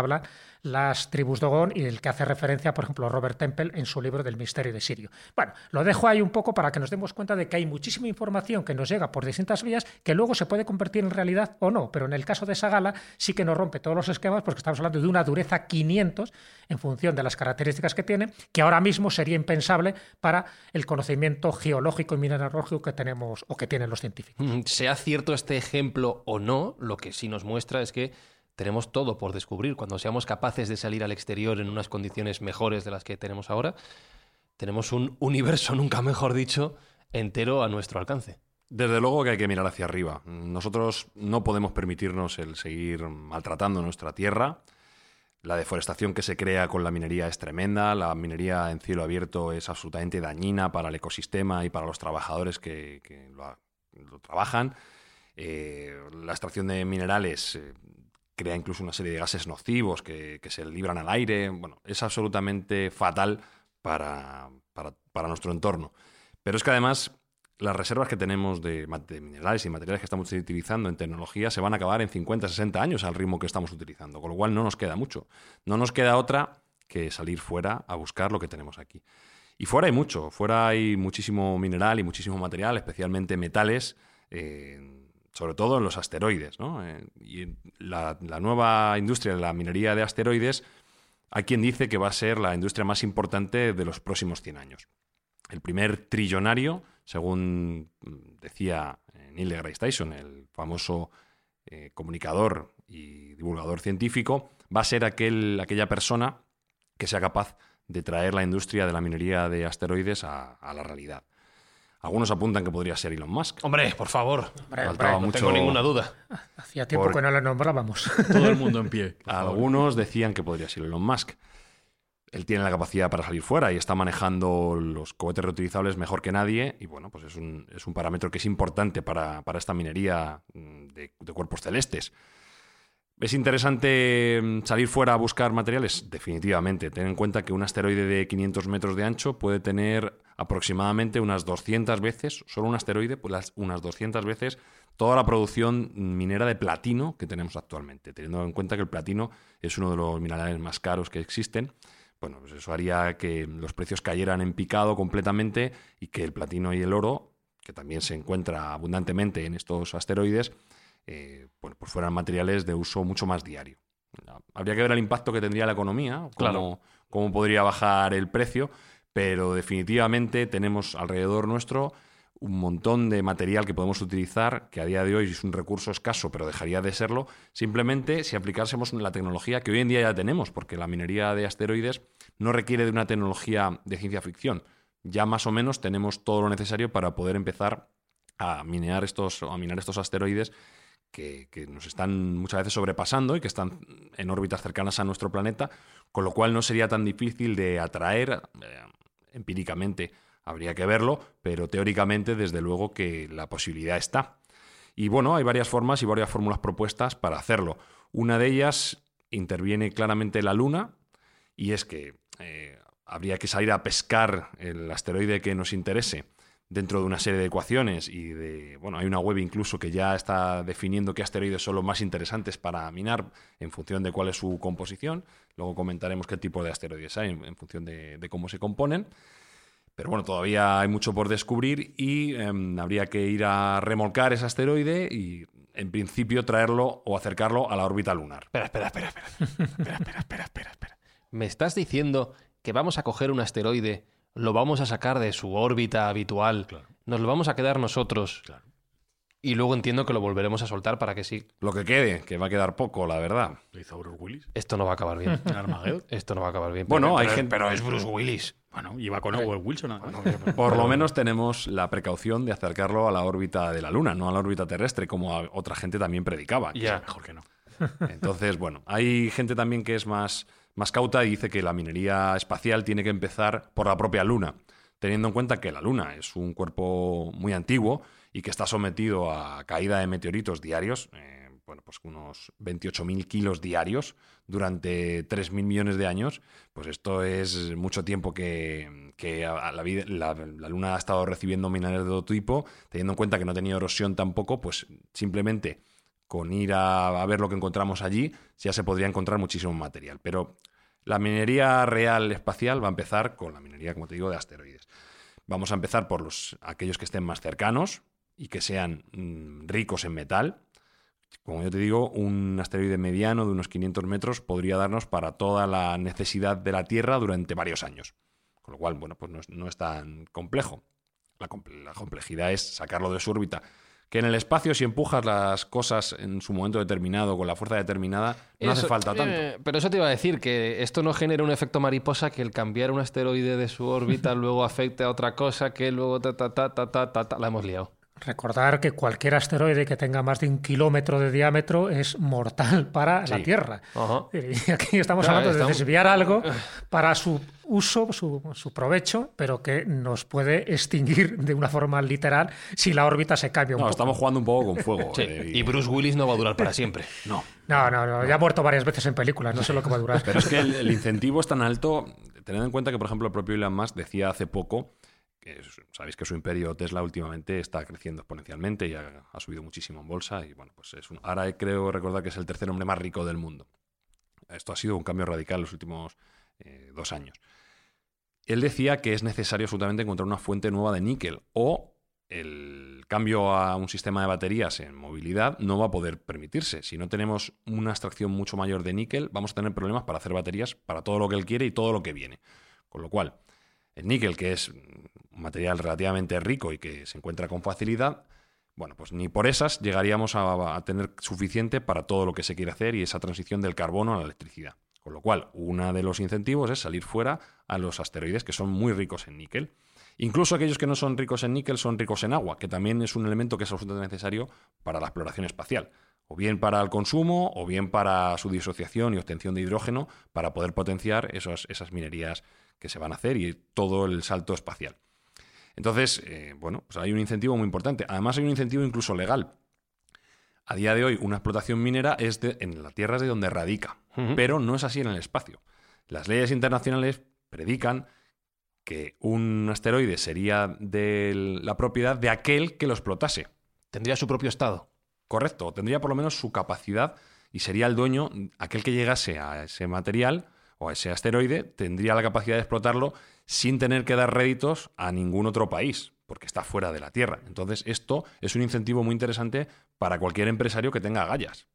Speaker 2: las tribus Dogón y el que hace referencia, por ejemplo, Robert Temple en su libro del misterio de Sirio. Bueno, lo dejo ahí un poco para que nos demos cuenta de que hay muchísima información que nos llega por distintas vías que luego se puede convertir en realidad o no, pero en el caso de esa gala sí que nos rompe todos los esquemas porque estamos hablando de una dureza 500 en función de las características que tiene, que ahora mismo sería impensable para el conocimiento geológico y mineralógico que tenemos o que tienen los científicos.
Speaker 4: Sea cierto este ejemplo o no, lo que sí nos muestra es que tenemos todo por descubrir. Cuando seamos capaces de salir al exterior en unas condiciones mejores de las que tenemos ahora, tenemos un universo, nunca mejor dicho, entero a nuestro alcance.
Speaker 6: Desde luego que hay que mirar hacia arriba. Nosotros no podemos permitirnos el seguir maltratando nuestra tierra. La deforestación que se crea con la minería es tremenda. La minería en cielo abierto es absolutamente dañina para el ecosistema y para los trabajadores que, lo, trabajan. Eh, la extracción de minerales eh, crea incluso una serie de gases nocivos que, se libran al aire. Bueno, es absolutamente fatal para, nuestro entorno. Pero es que además las reservas que tenemos de, minerales y materiales que estamos utilizando en tecnología se van a acabar en 50, 60 años al ritmo que estamos utilizando, con lo cual no nos queda mucho. No nos queda otra que salir fuera a buscar lo que tenemos aquí. Y fuera hay mucho, fuera hay muchísimo mineral y muchísimo material, especialmente metales. Eh, sobre todo en los asteroides. ¿no? Eh, y la, nueva industria de la minería de asteroides, hay quien dice que va a ser la industria más importante de los próximos 100 años. El primer trillonario, según decía Neil deGrasse Tyson, el famoso eh, comunicador y divulgador científico, va a ser aquel, aquella persona que sea capaz de traer la industria de la minería de asteroides a la realidad. Algunos apuntan que podría ser Elon Musk.
Speaker 4: Hombre, por favor. no tengo ninguna duda.
Speaker 2: Hacía tiempo que no lo nombrábamos.
Speaker 3: Todo el mundo en pie.
Speaker 6: Algunos decían que podría ser Elon Musk. Él tiene la capacidad para salir fuera y está manejando los cohetes reutilizables mejor que nadie. Y bueno, pues es un, es un parámetro que es importante para, esta minería mm, de, de cuerpos celestes. ¿Es interesante mm, salir fuera a buscar materiales? Definitivamente. Ten en cuenta que un asteroide de 500 metros de ancho puede tener aproximadamente unas 200 veces, solo un asteroide, pues unas 200 veces toda la producción minera de platino que tenemos actualmente. Teniendo en cuenta que el platino es uno de los minerales más caros que existen, bueno, pues eso haría que los precios cayeran en picado completamente y que el platino y el oro, que también se encuentra abundantemente en estos asteroides, eh, bueno, pues fueran materiales de uso mucho más diario. Habría que ver el impacto que tendría la economía, cómo, cómo podría bajar el precio, pero definitivamente tenemos alrededor nuestro un montón de material que podemos utilizar, que a día de hoy es un recurso escaso, pero dejaría de serlo, simplemente si aplicásemos la tecnología que hoy en día ya tenemos, porque la minería de asteroides no requiere de una tecnología de ciencia ficción. Ya más o menos tenemos todo lo necesario para poder empezar a minear estos, a minar estos asteroides que, nos están muchas veces sobrepasando y que están en órbitas cercanas a nuestro planeta, con lo cual no sería tan difícil de atraer eh, empíricamente Habría que verlo, pero teóricamente, desde luego que la posibilidad está. Y bueno, hay varias formas y varias fórmulas propuestas para hacerlo. Una de ellas interviene claramente la Luna, y es que eh, habría que salir a pescar el asteroide que nos interese dentro de una serie de ecuaciones y de bueno hay una web incluso que ya está definiendo qué asteroides son los más interesantes para minar en función de cuál es su composición luego comentaremos qué tipo de asteroides hay en, función de cómo se componen pero bueno, todavía hay mucho por descubrir y em, habría que ir a remolcar ese asteroide y en principio traerlo o acercarlo a la órbita lunar.
Speaker 4: Espera, espera, espera, espera. espera, espera, espera, espera, espera. ¿Me estás diciendo que vamos a coger un asteroide, lo vamos a sacar de su órbita habitual, nos lo vamos a quedar nosotros claro. Y luego entiendo que lo volveremos a soltar para que sí.
Speaker 6: Lo que quede, que va a quedar poco, la verdad.
Speaker 3: ¿Lo hizo Bruce Willis?
Speaker 4: Esto no va a acabar bien. Esto no va a acabar bien.
Speaker 6: Bueno,
Speaker 4: pero,
Speaker 6: hay
Speaker 4: pero,
Speaker 6: gente.
Speaker 4: Pero es Bruce Willis.
Speaker 3: Bueno, iba con Owen Wilson. Bueno,
Speaker 6: Por lo menos tenemos la precaución de acercarlo a la órbita de la Luna, no a la órbita terrestre, como otra gente también predicaba.
Speaker 3: Ya, yeah. mejor que no.
Speaker 6: Entonces, bueno, hay gente también que es más, más cauta y dice que la minería espacial tiene que empezar por la propia Luna, teniendo en cuenta que la Luna es un cuerpo muy antiguo y que está sometido a caída de meteoritos diarios, eh, bueno, pues unos 28.000 kilos diarios durante 3.000 millones de años, pues esto es mucho tiempo que, la, la, Luna ha estado recibiendo minerales de todo tipo, teniendo en cuenta que no tenía erosión tampoco, pues simplemente con ir a, ver lo que encontramos allí ya se podría encontrar muchísimo material. Pero la minería real espacial va a empezar con la minería, como te digo, de asteroides. Vamos a empezar por los, aquellos que estén más cercanos, y que sean mmm, ricos en metal. Como yo te digo, un asteroide mediano de unos 500 metros podría darnos para toda la necesidad de la Tierra durante varios años. Con lo cual, bueno, pues no es, tan complejo. La, complejidad es sacarlo de su órbita. Que en el espacio, si empujas las cosas en su momento determinado, con la fuerza determinada, no
Speaker 4: eso,
Speaker 6: hace falta tanto.
Speaker 4: Eh, pero eso te iba a decir, que esto no genera un efecto mariposa que el cambiar un asteroide de su órbita luego afecte a otra cosa que luego ta, ta, ta, ta, ta, ta, ta la hemos liado.
Speaker 2: Recordar que cualquier asteroide que tenga más de un kilómetro de diámetro es mortal para sí. la Tierra. Uh -huh. Y aquí estamos claro, hablando estamos... de desviar algo para su uso, su, su, provecho, pero que nos puede extinguir de una forma literal si la órbita se cambia un
Speaker 6: no,
Speaker 2: poco.
Speaker 6: Estamos jugando un poco con fuego.
Speaker 4: sí.
Speaker 6: eh,
Speaker 4: y Bruce Willis no va a durar para siempre.
Speaker 6: No.
Speaker 2: No, no, no. Ya ha muerto varias veces en películas, no sé lo que va a durar.
Speaker 6: Pero es que el, el incentivo es tan alto, teniendo en cuenta que, por ejemplo, el propio Elon Musk decía hace poco que sabéis que su imperio Tesla últimamente está creciendo exponencialmente y ha, subido muchísimo en bolsa y bueno, pues es un, ahora creo recordar que es el tercer hombre más rico del mundo. Esto ha sido un cambio radical en los últimos eh, dos años. Él decía que es necesario absolutamente encontrar una fuente nueva de níquel o el cambio a un sistema de baterías en movilidad no va a poder permitirse. Si no tenemos una extracción mucho mayor de níquel, vamos a tener problemas para hacer baterías para todo lo que él quiere y todo lo que viene. Con lo cual, el níquel, que es material relativamente rico y que se encuentra con facilidad, bueno, pues ni por esas llegaríamos a, tener suficiente para todo lo que se quiere hacer y esa transición del carbono a la electricidad. Con lo cual, uno de los incentivos es salir fuera a los asteroides que son muy ricos en níquel. Incluso aquellos que no son ricos en níquel son ricos en agua, que también es un elemento que es absolutamente necesario para la exploración espacial. O bien para el consumo, o bien para su disociación y obtención de hidrógeno, para poder potenciar esas minerías que se van a hacer y todo el salto espacial. Entonces, eh, bueno, pues hay un incentivo muy importante. Además, hay un incentivo incluso legal. A día de hoy, una explotación minera es de, en la Tierra es de donde radica, uh -huh. pero no es así en el espacio. Las leyes internacionales predican que un asteroide sería de la propiedad de aquel que lo explotase.
Speaker 4: Tendría su propio estado.
Speaker 6: Correcto, tendría por lo menos su capacidad y sería el dueño, aquel que llegase a ese material o a ese asteroide, tendría la capacidad de explotarlo sin tener que dar réditos a ningún otro país, porque está fuera de la Tierra. Entonces, esto es un incentivo muy interesante para cualquier empresario que tenga agallas.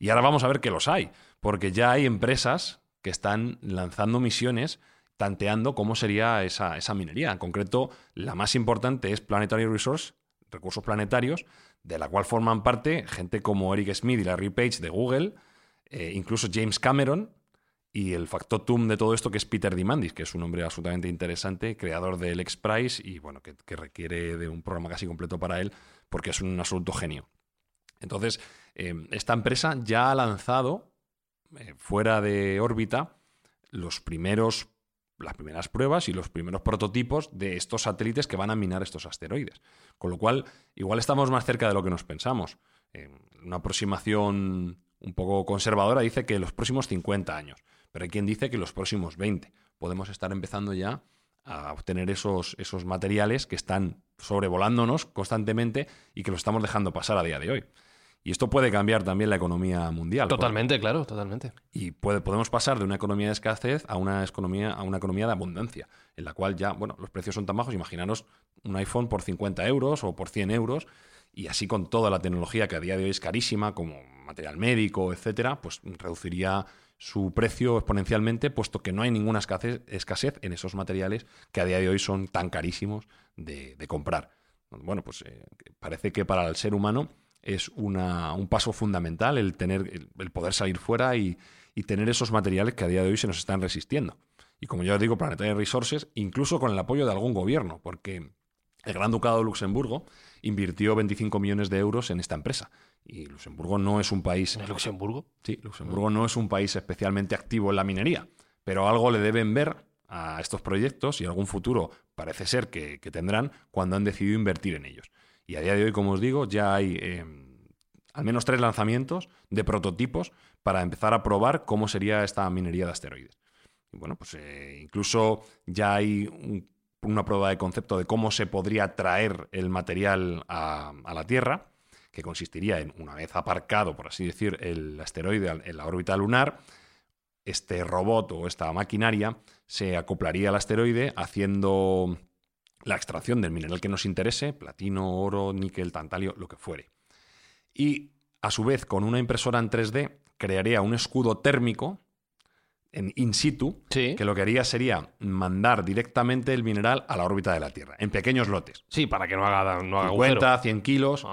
Speaker 6: Y ahora vamos a ver que los hay, porque ya hay empresas que están lanzando misiones tanteando cómo sería esa, esa minería. En concreto, la más importante es Planetary Resource, recursos planetarios, de la cual forman parte gente como Eric Smith y Larry Page de Google, eh, incluso James Cameron, y el factotum de todo esto que es Peter Dimandis, que es un hombre absolutamente interesante, creador del X Prize y bueno, que, que requiere de un programa casi completo para él porque es un absoluto genio. Entonces, eh, esta empresa ya ha lanzado eh, fuera de órbita los primeros, las primeras pruebas y los primeros prototipos de estos satélites que van a minar estos asteroides. Con lo cual, igual estamos más cerca de lo que nos pensamos. Eh, una aproximación un poco conservadora dice que los próximos 50 años pero hay quien dice que los próximos 20 podemos estar empezando ya a obtener esos, esos materiales que están sobrevolándonos constantemente y que los estamos dejando pasar a día de hoy. Y esto puede cambiar también la economía mundial.
Speaker 4: Totalmente, claro, totalmente.
Speaker 6: Y puede, podemos pasar de una economía de escasez a una economía, a una economía de abundancia, en la cual ya, bueno, los precios son tan bajos, imaginaros un iPhone por 50 euros o por 100 euros, y así con toda la tecnología que a día de hoy es carísima, como material médico, etcétera, pues reduciría su precio exponencialmente, puesto que no hay ninguna escasez, en esos materiales que a día de hoy son tan carísimos de, comprar. Bueno, pues eh, parece que para el ser humano es un paso fundamental el, tener, el, poder salir fuera y, tener esos materiales que a día de hoy se nos están resistiendo. Y como ya os digo, Planetary Resources, incluso con el apoyo de algún gobierno, porque el Gran Ducado de Luxemburgo invirtió 25 millones de euros en esta empresa. Y Luxemburgo no es un país.
Speaker 4: ¿En Luxemburgo?
Speaker 6: Sí, Luxemburgo no es un país especialmente activo en la minería. Pero algo le deben ver a estos proyectos y algún futuro parece ser que, tendrán cuando han decidido invertir en ellos. Y a día de hoy, como os digo, ya hay em, al menos tres lanzamientos de prototipos para empezar a probar cómo sería esta minería de asteroides. Y bueno, pues eh, incluso ya hay una prueba de concepto de cómo se podría traer el material a la Tierra que consistiría en, una vez aparcado, por así decir, el asteroide en la órbita lunar, este robot o esta maquinaria se acoplaría al asteroide haciendo la extracción del mineral que nos interese, platino, oro, níquel, tantalio, lo que fuere. Y a su vez, con una impresora en 3D, crearía un escudo térmico en in situ, que lo que haría sería mandar directamente el mineral a la órbita de la Tierra, en pequeños lotes.
Speaker 4: Sí, para que no haga, no haga
Speaker 6: 50, 100 kilos,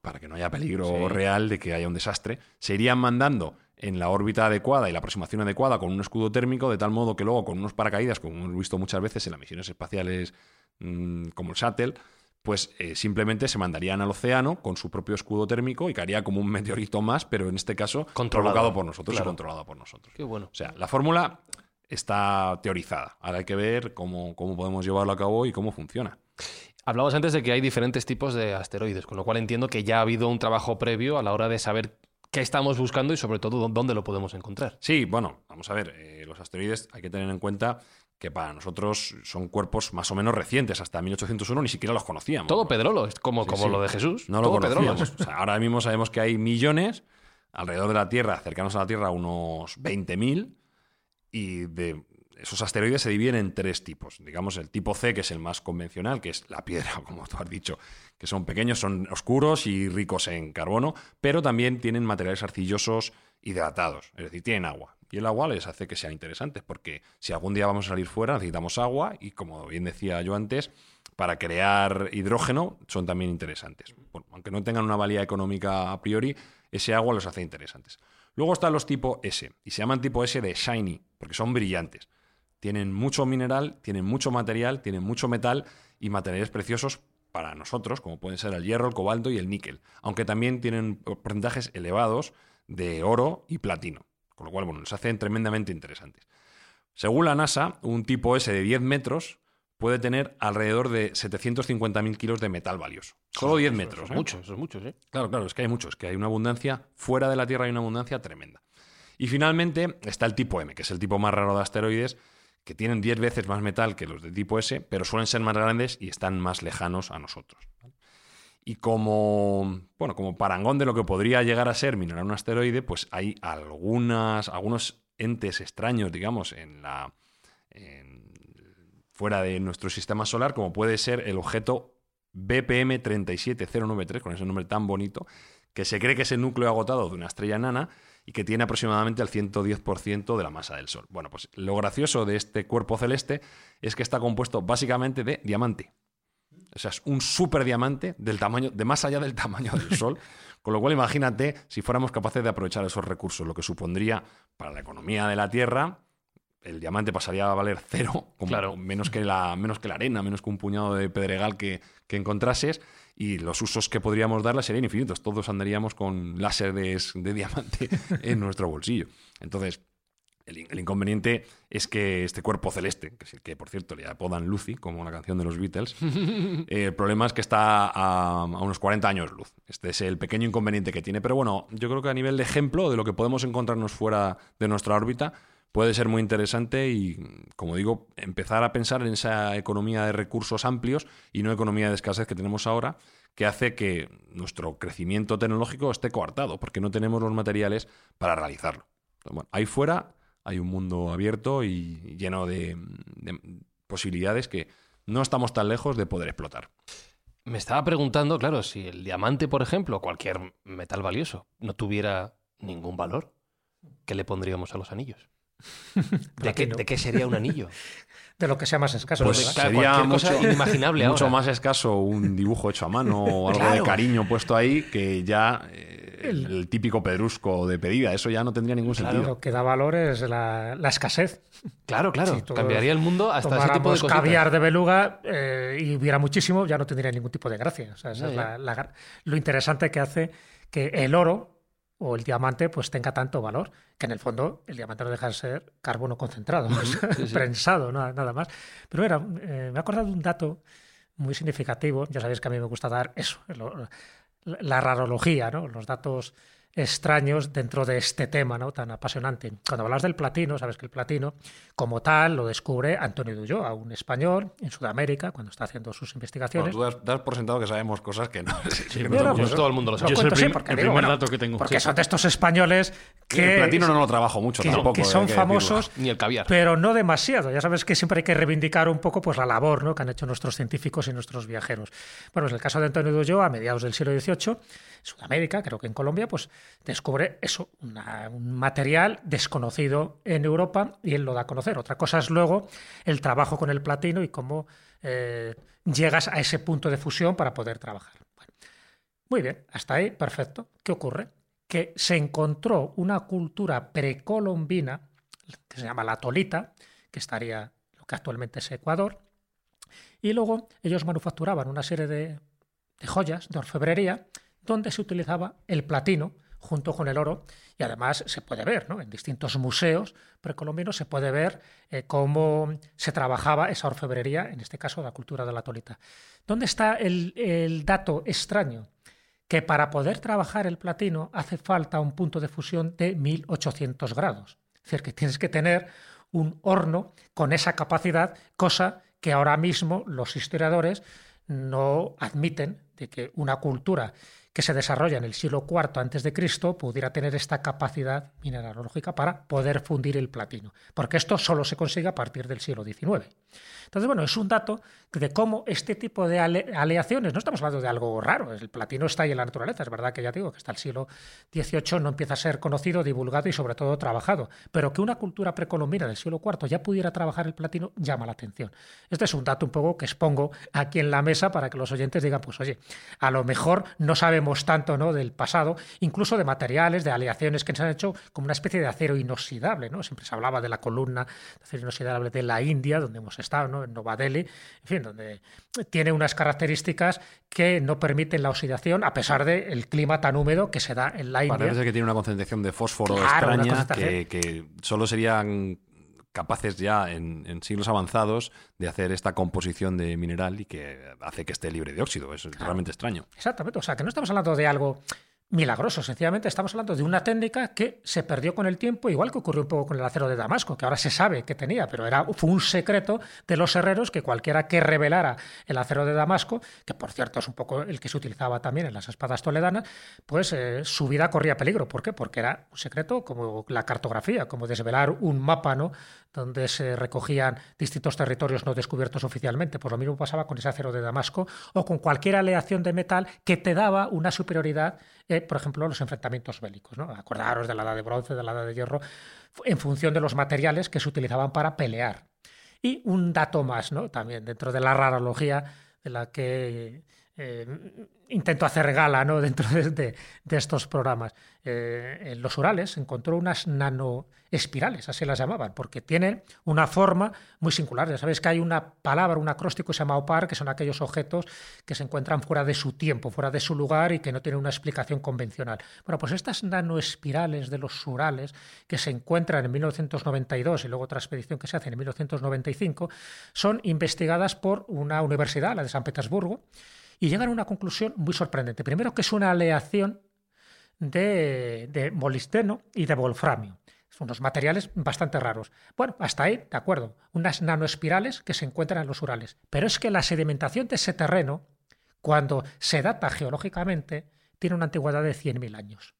Speaker 6: para que no haya peligro real de que haya un desastre. Se irían mandando en la órbita adecuada y la aproximación adecuada con un escudo térmico, de tal modo que luego con unos paracaídas, como hemos visto muchas veces en las misiones espaciales mm, como el Shuttle, pues eh, simplemente se mandarían al océano con su propio escudo térmico y caería como un meteorito más, pero en este caso controlado por nosotros y controlado por nosotros.
Speaker 4: Qué bueno.
Speaker 6: O sea, la fórmula está teorizada. Ahora hay que ver cómo, cómo podemos llevarlo a cabo y cómo funciona.
Speaker 4: Hablabas antes de que hay diferentes tipos de asteroides, con lo cual entiendo que ya ha habido un trabajo previo a la hora de saber qué estamos buscando y sobre todo dónde lo podemos encontrar.
Speaker 6: Sí, bueno, vamos a ver, eh, los asteroides hay que tener en cuenta que para nosotros son cuerpos más o menos recientes, hasta 1801 ni siquiera los conocíamos.
Speaker 4: Todo pedrolo, es como, como lo de Jesús.
Speaker 6: No lo conocíamos. ahora mismo sabemos que hay millones alrededor de la Tierra, cercanos a la Tierra, unos 20.000, y de esos asteroides se dividen en tres tipos. Digamos, el tipo C, que es el más convencional, que es la piedra, como tú has dicho, que son pequeños, son oscuros y ricos en carbono, pero también tienen materiales arcillosos hidratados, es decir, tienen agua. Y el agua les hace que sean interesantes, porque si algún día vamos a salir fuera necesitamos agua y como bien decía yo antes, para crear hidrógeno son también interesantes. aunque no tengan una valía económica a priori, ese agua los hace interesantes. Luego están los tipo S, y se llaman tipo S de shiny, porque son brillantes. Tienen mucho mineral, tienen mucho material, tienen mucho metal y materiales preciosos para nosotros, como pueden ser el hierro, el cobalto y el níquel, aunque también tienen porcentajes elevados de oro y platino. Con lo cual, bueno, nos hacen tremendamente interesantes. Según la NASA, un tipo S de 10 metros puede tener alrededor de 750.000 kilos de metal valioso. Solo 10 metros.
Speaker 4: Eso es ¿eh? mucho, eso es mucho, ¿eh?
Speaker 6: Claro, claro, es que hay muchos, que hay una abundancia, fuera de la Tierra hay una abundancia tremenda. Y finalmente está el tipo M, que es el tipo más raro de asteroides, que tienen 10 veces más metal que los de tipo S, pero suelen ser más grandes y están más lejanos a nosotros. Y como, bueno, como parangón de lo que podría llegar a ser minerar un asteroide, pues hay algunas, algunos entes extraños, digamos, en la, fuera de nuestro sistema solar, como puede ser el objeto BPM 37093, con ese nombre tan bonito, que se cree que es el núcleo agotado de una estrella nana y que tiene aproximadamente el 110% de la masa del Sol. Bueno, pues lo gracioso de este cuerpo celeste es que está compuesto básicamente de diamante. O sea, es un superdiamante del tamaño, de más allá del tamaño del Sol. Con lo cual, imagínate si fuéramos capaces de aprovechar esos recursos, lo que supondría para la economía de la Tierra, el diamante pasaría a valer cero, como menos, que la, menos que la arena, menos que un puñado de pedregal que, que encontrases, y los usos que podríamos darle serían infinitos. Todos andaríamos con láseres de diamante en nuestro bolsillo. Entonces, el, inconveniente es que este cuerpo celeste, que, por cierto le apodan Lucy, como la canción de los Beatles, eh, el problema es que está a, unos 40 años luz. Este es el pequeño inconveniente que tiene. Pero bueno, yo creo que a nivel de ejemplo de lo que podemos encontrarnos fuera de nuestra órbita, puede ser muy interesante y, como digo, empezar a pensar en esa economía de recursos amplios y no economía de escasez que tenemos ahora, que hace que nuestro crecimiento tecnológico esté coartado, porque no tenemos los materiales para realizarlo. ahí fuera hay un mundo abierto y lleno de, posibilidades que no estamos tan lejos de poder explotar.
Speaker 4: Me estaba preguntando, claro, si el diamante, por ejemplo, o cualquier metal valioso, no tuviera ningún valor, ¿qué le pondríamos a los anillos? ¿De, qué, ¿De qué sería un anillo?
Speaker 2: de lo que sea más escaso.
Speaker 6: Pues sería mucho, inimaginable mucho más escaso un dibujo hecho a mano o algo de cariño puesto ahí que ya el, típico pedrusco de pedida. Eso ya no tendría ningún sentido.
Speaker 2: Lo que da valor es la, escasez.
Speaker 4: Claro, claro. Cambiaría el mundo hasta ese tipo de cosas.
Speaker 2: caviar de beluga eh, y hubiera muchísimo, ya no tendría ningún tipo de gracia. lo interesante que hace que el oro o el diamante pues tenga tanto valor, que en el fondo el diamante no deja de ser carbono concentrado, prensado, nada, más. Pero era, eh, me he acordado de un dato muy significativo, ya sabéis que a mí me gusta dar eso, la rarología, ¿no? los datos extraños dentro de este tema ¿no? tan apasionante. Cuando hablas del platino, sabes que el platino, como tal, lo descubre Antonio Dulloa, un español en Sudamérica, cuando está haciendo sus investigaciones.
Speaker 6: tú das, por sentado que sabemos cosas que no.
Speaker 4: Sí, todo el mundo lo sabe.
Speaker 2: Yo el, primer dato que tengo. Porque son de estos españoles que.
Speaker 6: El platino no lo trabajo mucho
Speaker 2: que,
Speaker 6: tampoco.
Speaker 2: Que son famosos.
Speaker 4: Ni el caviar.
Speaker 2: Pero no demasiado. Ya sabes que siempre hay que reivindicar un poco pues, la labor ¿no? que han hecho nuestros científicos y nuestros viajeros. Bueno, en el caso de Antonio Dulloa, a mediados del siglo XVIII, Sudamérica, creo que en Colombia, pues descubre eso, un material desconocido en Europa y él lo da a conocer. Otra cosa es luego el trabajo con el platino y cómo eh, llegas a ese punto de fusión para poder trabajar. muy bien, hasta ahí, perfecto. ¿Qué ocurre? Que se encontró una cultura precolombina, que se llama la tolita, que estaría lo que actualmente es Ecuador, y luego ellos manufacturaban una serie de, de joyas, de orfebrería, donde se utilizaba el platino junto con el oro y además se puede ver ¿no? en distintos museos precolombinos se puede ver eh, cómo se trabajaba esa orfebrería, en este caso la cultura de la tolita. ¿Dónde está el, el dato extraño? Que para poder trabajar el platino hace falta un punto de fusión de 1800 grados. Es decir, que tienes que tener un horno con esa capacidad, cosa que ahora mismo los historiadores no admiten de que una cultura que se desarrolla en el siglo IV antes de Cristo pudiera tener esta capacidad mineralógica para poder fundir el platino, porque esto solo se consigue a partir del siglo XIX. Entonces, bueno, es un dato de cómo este tipo de aleaciones, no estamos hablando de algo raro, el platino está ahí en la naturaleza, es verdad que ya digo que hasta el siglo XVIII no empieza a ser conocido, divulgado y sobre todo trabajado, pero que una cultura precolombina del siglo IV ya pudiera trabajar el platino llama la atención. Este es un dato un poco que expongo aquí en la mesa para que los oyentes digan, pues oye, a lo mejor no sabemos tanto ¿no? del pasado, incluso de materiales, de aleaciones que se han hecho como una especie de acero inoxidable, ¿no? Siempre se hablaba de la columna de acero inoxidable de la India, donde hemos estado, ¿no? en Nova Delhi, en fin, donde tiene unas características que no permiten la oxidación a pesar del clima tan húmedo que se da en la India.
Speaker 6: Parece que tiene una concentración de fósforo extraña que, solo serían capaces ya en, siglos avanzados de hacer esta composición de mineral y que hace que esté libre de óxido. Es realmente extraño.
Speaker 2: Exactamente. O sea, que no estamos hablando de algo milagroso. Sencillamente estamos hablando de una técnica que se perdió con el tiempo, igual que ocurrió un poco con el acero de Damasco, que ahora se sabe que tenía, pero era, fue un secreto de los herreros que cualquiera que revelara el acero de Damasco, que por cierto es un poco el que se utilizaba también en las espadas toledanas, pues eh, su vida corría peligro. ¿Por qué? Porque era un secreto como la cartografía, como desvelar un mapa, ¿no? Donde se recogían distintos territorios no descubiertos oficialmente. Pues lo mismo pasaba con ese acero de Damasco o con cualquier aleación de metal que te daba una superioridad por ejemplo, los enfrentamientos bélicos. ¿no? Acordaros de la edad de bronce, de la edad de hierro, en función de los materiales que se utilizaban para pelear. Y un dato más, ¿no? también dentro de la rarología de la que eh, intento hacer gala ¿no? dentro de, estos programas. Eh, en los Urales encontró unas nanoespirales, así las llamaban, porque tienen una forma muy singular. Ya sabéis que hay una palabra, un acróstico que se llama OPAR, que son aquellos objetos que se encuentran fuera de su tiempo, fuera de su lugar y que no tienen una explicación convencional. Bueno, pues estas nanoespirales de los Urales que se encuentran en 1992 y luego otra expedición que se hace en 1995 son investigadas por una universidad, la de San Petersburgo, y llegan a una conclusión muy sorprendente. Primero, que es una aleación de, de molisteno y de wolframio. Son unos materiales bastante raros. Bueno, hasta ahí, de acuerdo. Unas nanoespirales que se encuentran en los Urales. Pero es que la sedimentación de ese terreno, cuando se data geológicamente, tiene una antigüedad de 100.000 años.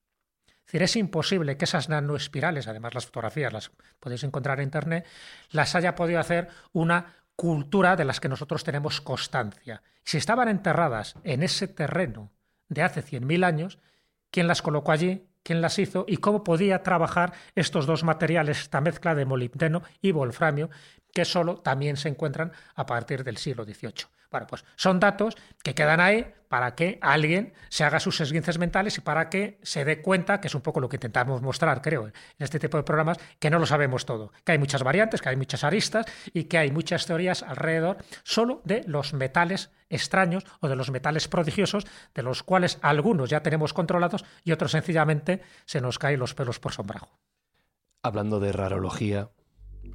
Speaker 2: Es decir, es imposible que esas nanoespirales, además las fotografías las podéis encontrar en Internet, las haya podido hacer una cultura de las que nosotros tenemos constancia. Si estaban enterradas en ese terreno de hace 100.000 años, ¿quién las colocó allí? ¿Quién las hizo? ¿Y cómo podía trabajar estos dos materiales, esta mezcla de molibdeno y wolframio, que solo también se encuentran a partir del siglo XVIII? Bueno, pues son datos que quedan ahí para que alguien se haga sus esguinces mentales y para que se dé cuenta, que es un poco lo que intentamos mostrar, creo, en este tipo de programas, que no lo sabemos todo, que hay muchas variantes, que hay muchas aristas y que hay muchas teorías alrededor solo de los metales extraños o de los metales prodigiosos, de los cuales algunos ya tenemos controlados y otros sencillamente se nos caen los pelos por sombrajo.
Speaker 4: Hablando de rarología,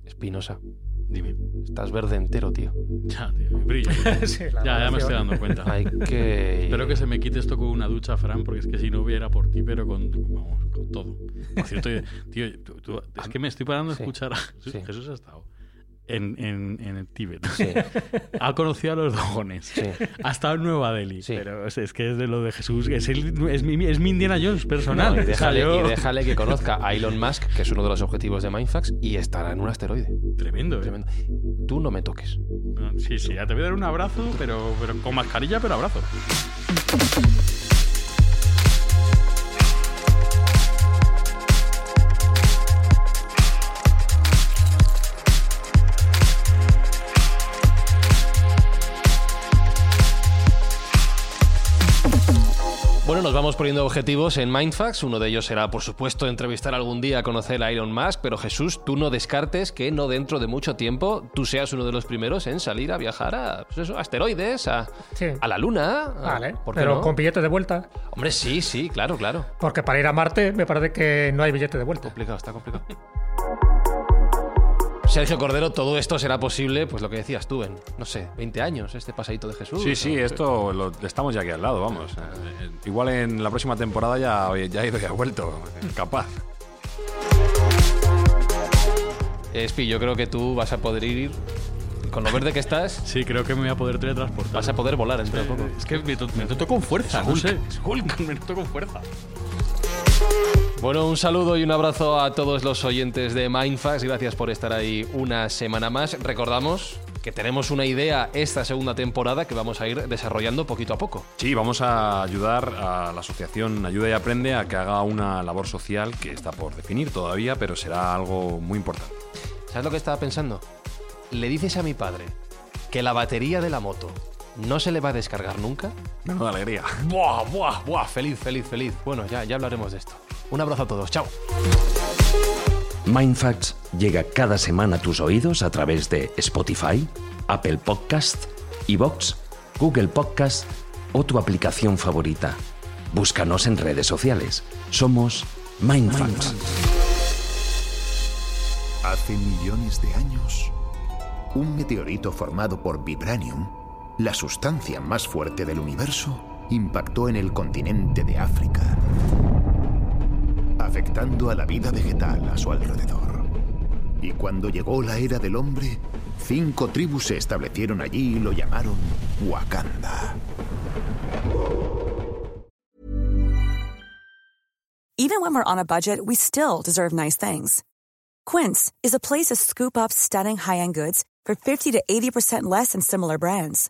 Speaker 4: Espinosa,
Speaker 3: Dime.
Speaker 4: Estás verde entero, tío.
Speaker 3: Ya, tío, brillo. ya, ya me estoy dando cuenta.
Speaker 4: Hay que...
Speaker 3: Espero que se me quite esto con una ducha, Fran, porque es que si no hubiera por ti, pero con, con todo. Por cierto, tío, es que me estoy parando a escuchar a Jesús ha estado en, en, en el Tíbet. Ha conocido a los dogones. Ha estado en Nueva Delhi. Pero es, que es de lo de Jesús. Es, es, mi, es mi Indiana Jones personal.
Speaker 4: y, déjale, y, déjale, que conozca a Elon Musk, que es uno de los objetivos de Mindfax, y estará en un asteroide.
Speaker 3: Tremendo, ¿eh?
Speaker 4: Tremendo. Tú no me toques.
Speaker 3: Sí, sí, ya te voy a dar un abrazo, pero, pero con mascarilla, pero abrazo.
Speaker 4: Vamos poniendo objetivos en Mindfax. Uno de ellos será, por supuesto, entrevistar algún día a conocer a Elon Musk. Pero Jesús, tú no descartes que no dentro de mucho tiempo tú seas uno de los primeros en salir a viajar a pues asteroides, a, a, la Luna.
Speaker 2: Vale, pero con billete de vuelta.
Speaker 4: Hombre, sí, sí, claro, claro.
Speaker 2: Porque para ir a Marte me parece que no hay billete de vuelta.
Speaker 4: Complicado, está complicado. Sergio Cordero, todo esto será posible, pues lo que decías tú, en, no sé, 20 años, este pasadito de Jesús.
Speaker 6: Sí, sí, esto lo, estamos ya aquí al lado, vamos. Eh, igual en la próxima temporada ya, ya he ido y ha vuelto, capaz.
Speaker 4: Espi, yo creo que tú vas a poder ir con lo verde que estás.
Speaker 3: Sí, creo que me voy a poder teletransportar.
Speaker 4: Vas a poder volar entre poco.
Speaker 3: Es que me, me con fuerza, no sé. Hulk, me noto con fuerza.
Speaker 4: Bueno, un saludo y un abrazo a todos los oyentes de Mindfax. Gracias por estar ahí una semana más. Recordamos que tenemos una idea esta segunda temporada que vamos a ir desarrollando poquito a poco.
Speaker 6: Sí, vamos a ayudar a la asociación Ayuda y Aprende a que haga una labor social que está por definir todavía, pero será algo muy importante.
Speaker 4: ¿Sabes lo que estaba pensando? Le dices a mi padre que la batería de la moto no se le va a descargar nunca.
Speaker 6: Menuda alegría.
Speaker 4: Buah, buah, buah, feliz, feliz, feliz. Bueno, ya, ya hablaremos de esto. Un abrazo a todos, chao.
Speaker 5: Mindfacts llega cada semana a tus oídos a través de Spotify, Apple Podcast, Evox, Google Podcast o tu aplicación favorita. Búscanos en redes sociales. Somos Mindfacts.
Speaker 8: Hace millones de años, un meteorito formado por vibranium, la sustancia más fuerte del universo, impactó en el continente de África afectando a la vida vegetal a su alrededor. Y cuando llegó la era del hombre, cinco tribus se establecieron allí y lo llamaron Wakanda.
Speaker 9: Even when we're on a budget, we still deserve nice things. Quince is a place to scoop up stunning high-end goods for 50 to 80% less than similar brands.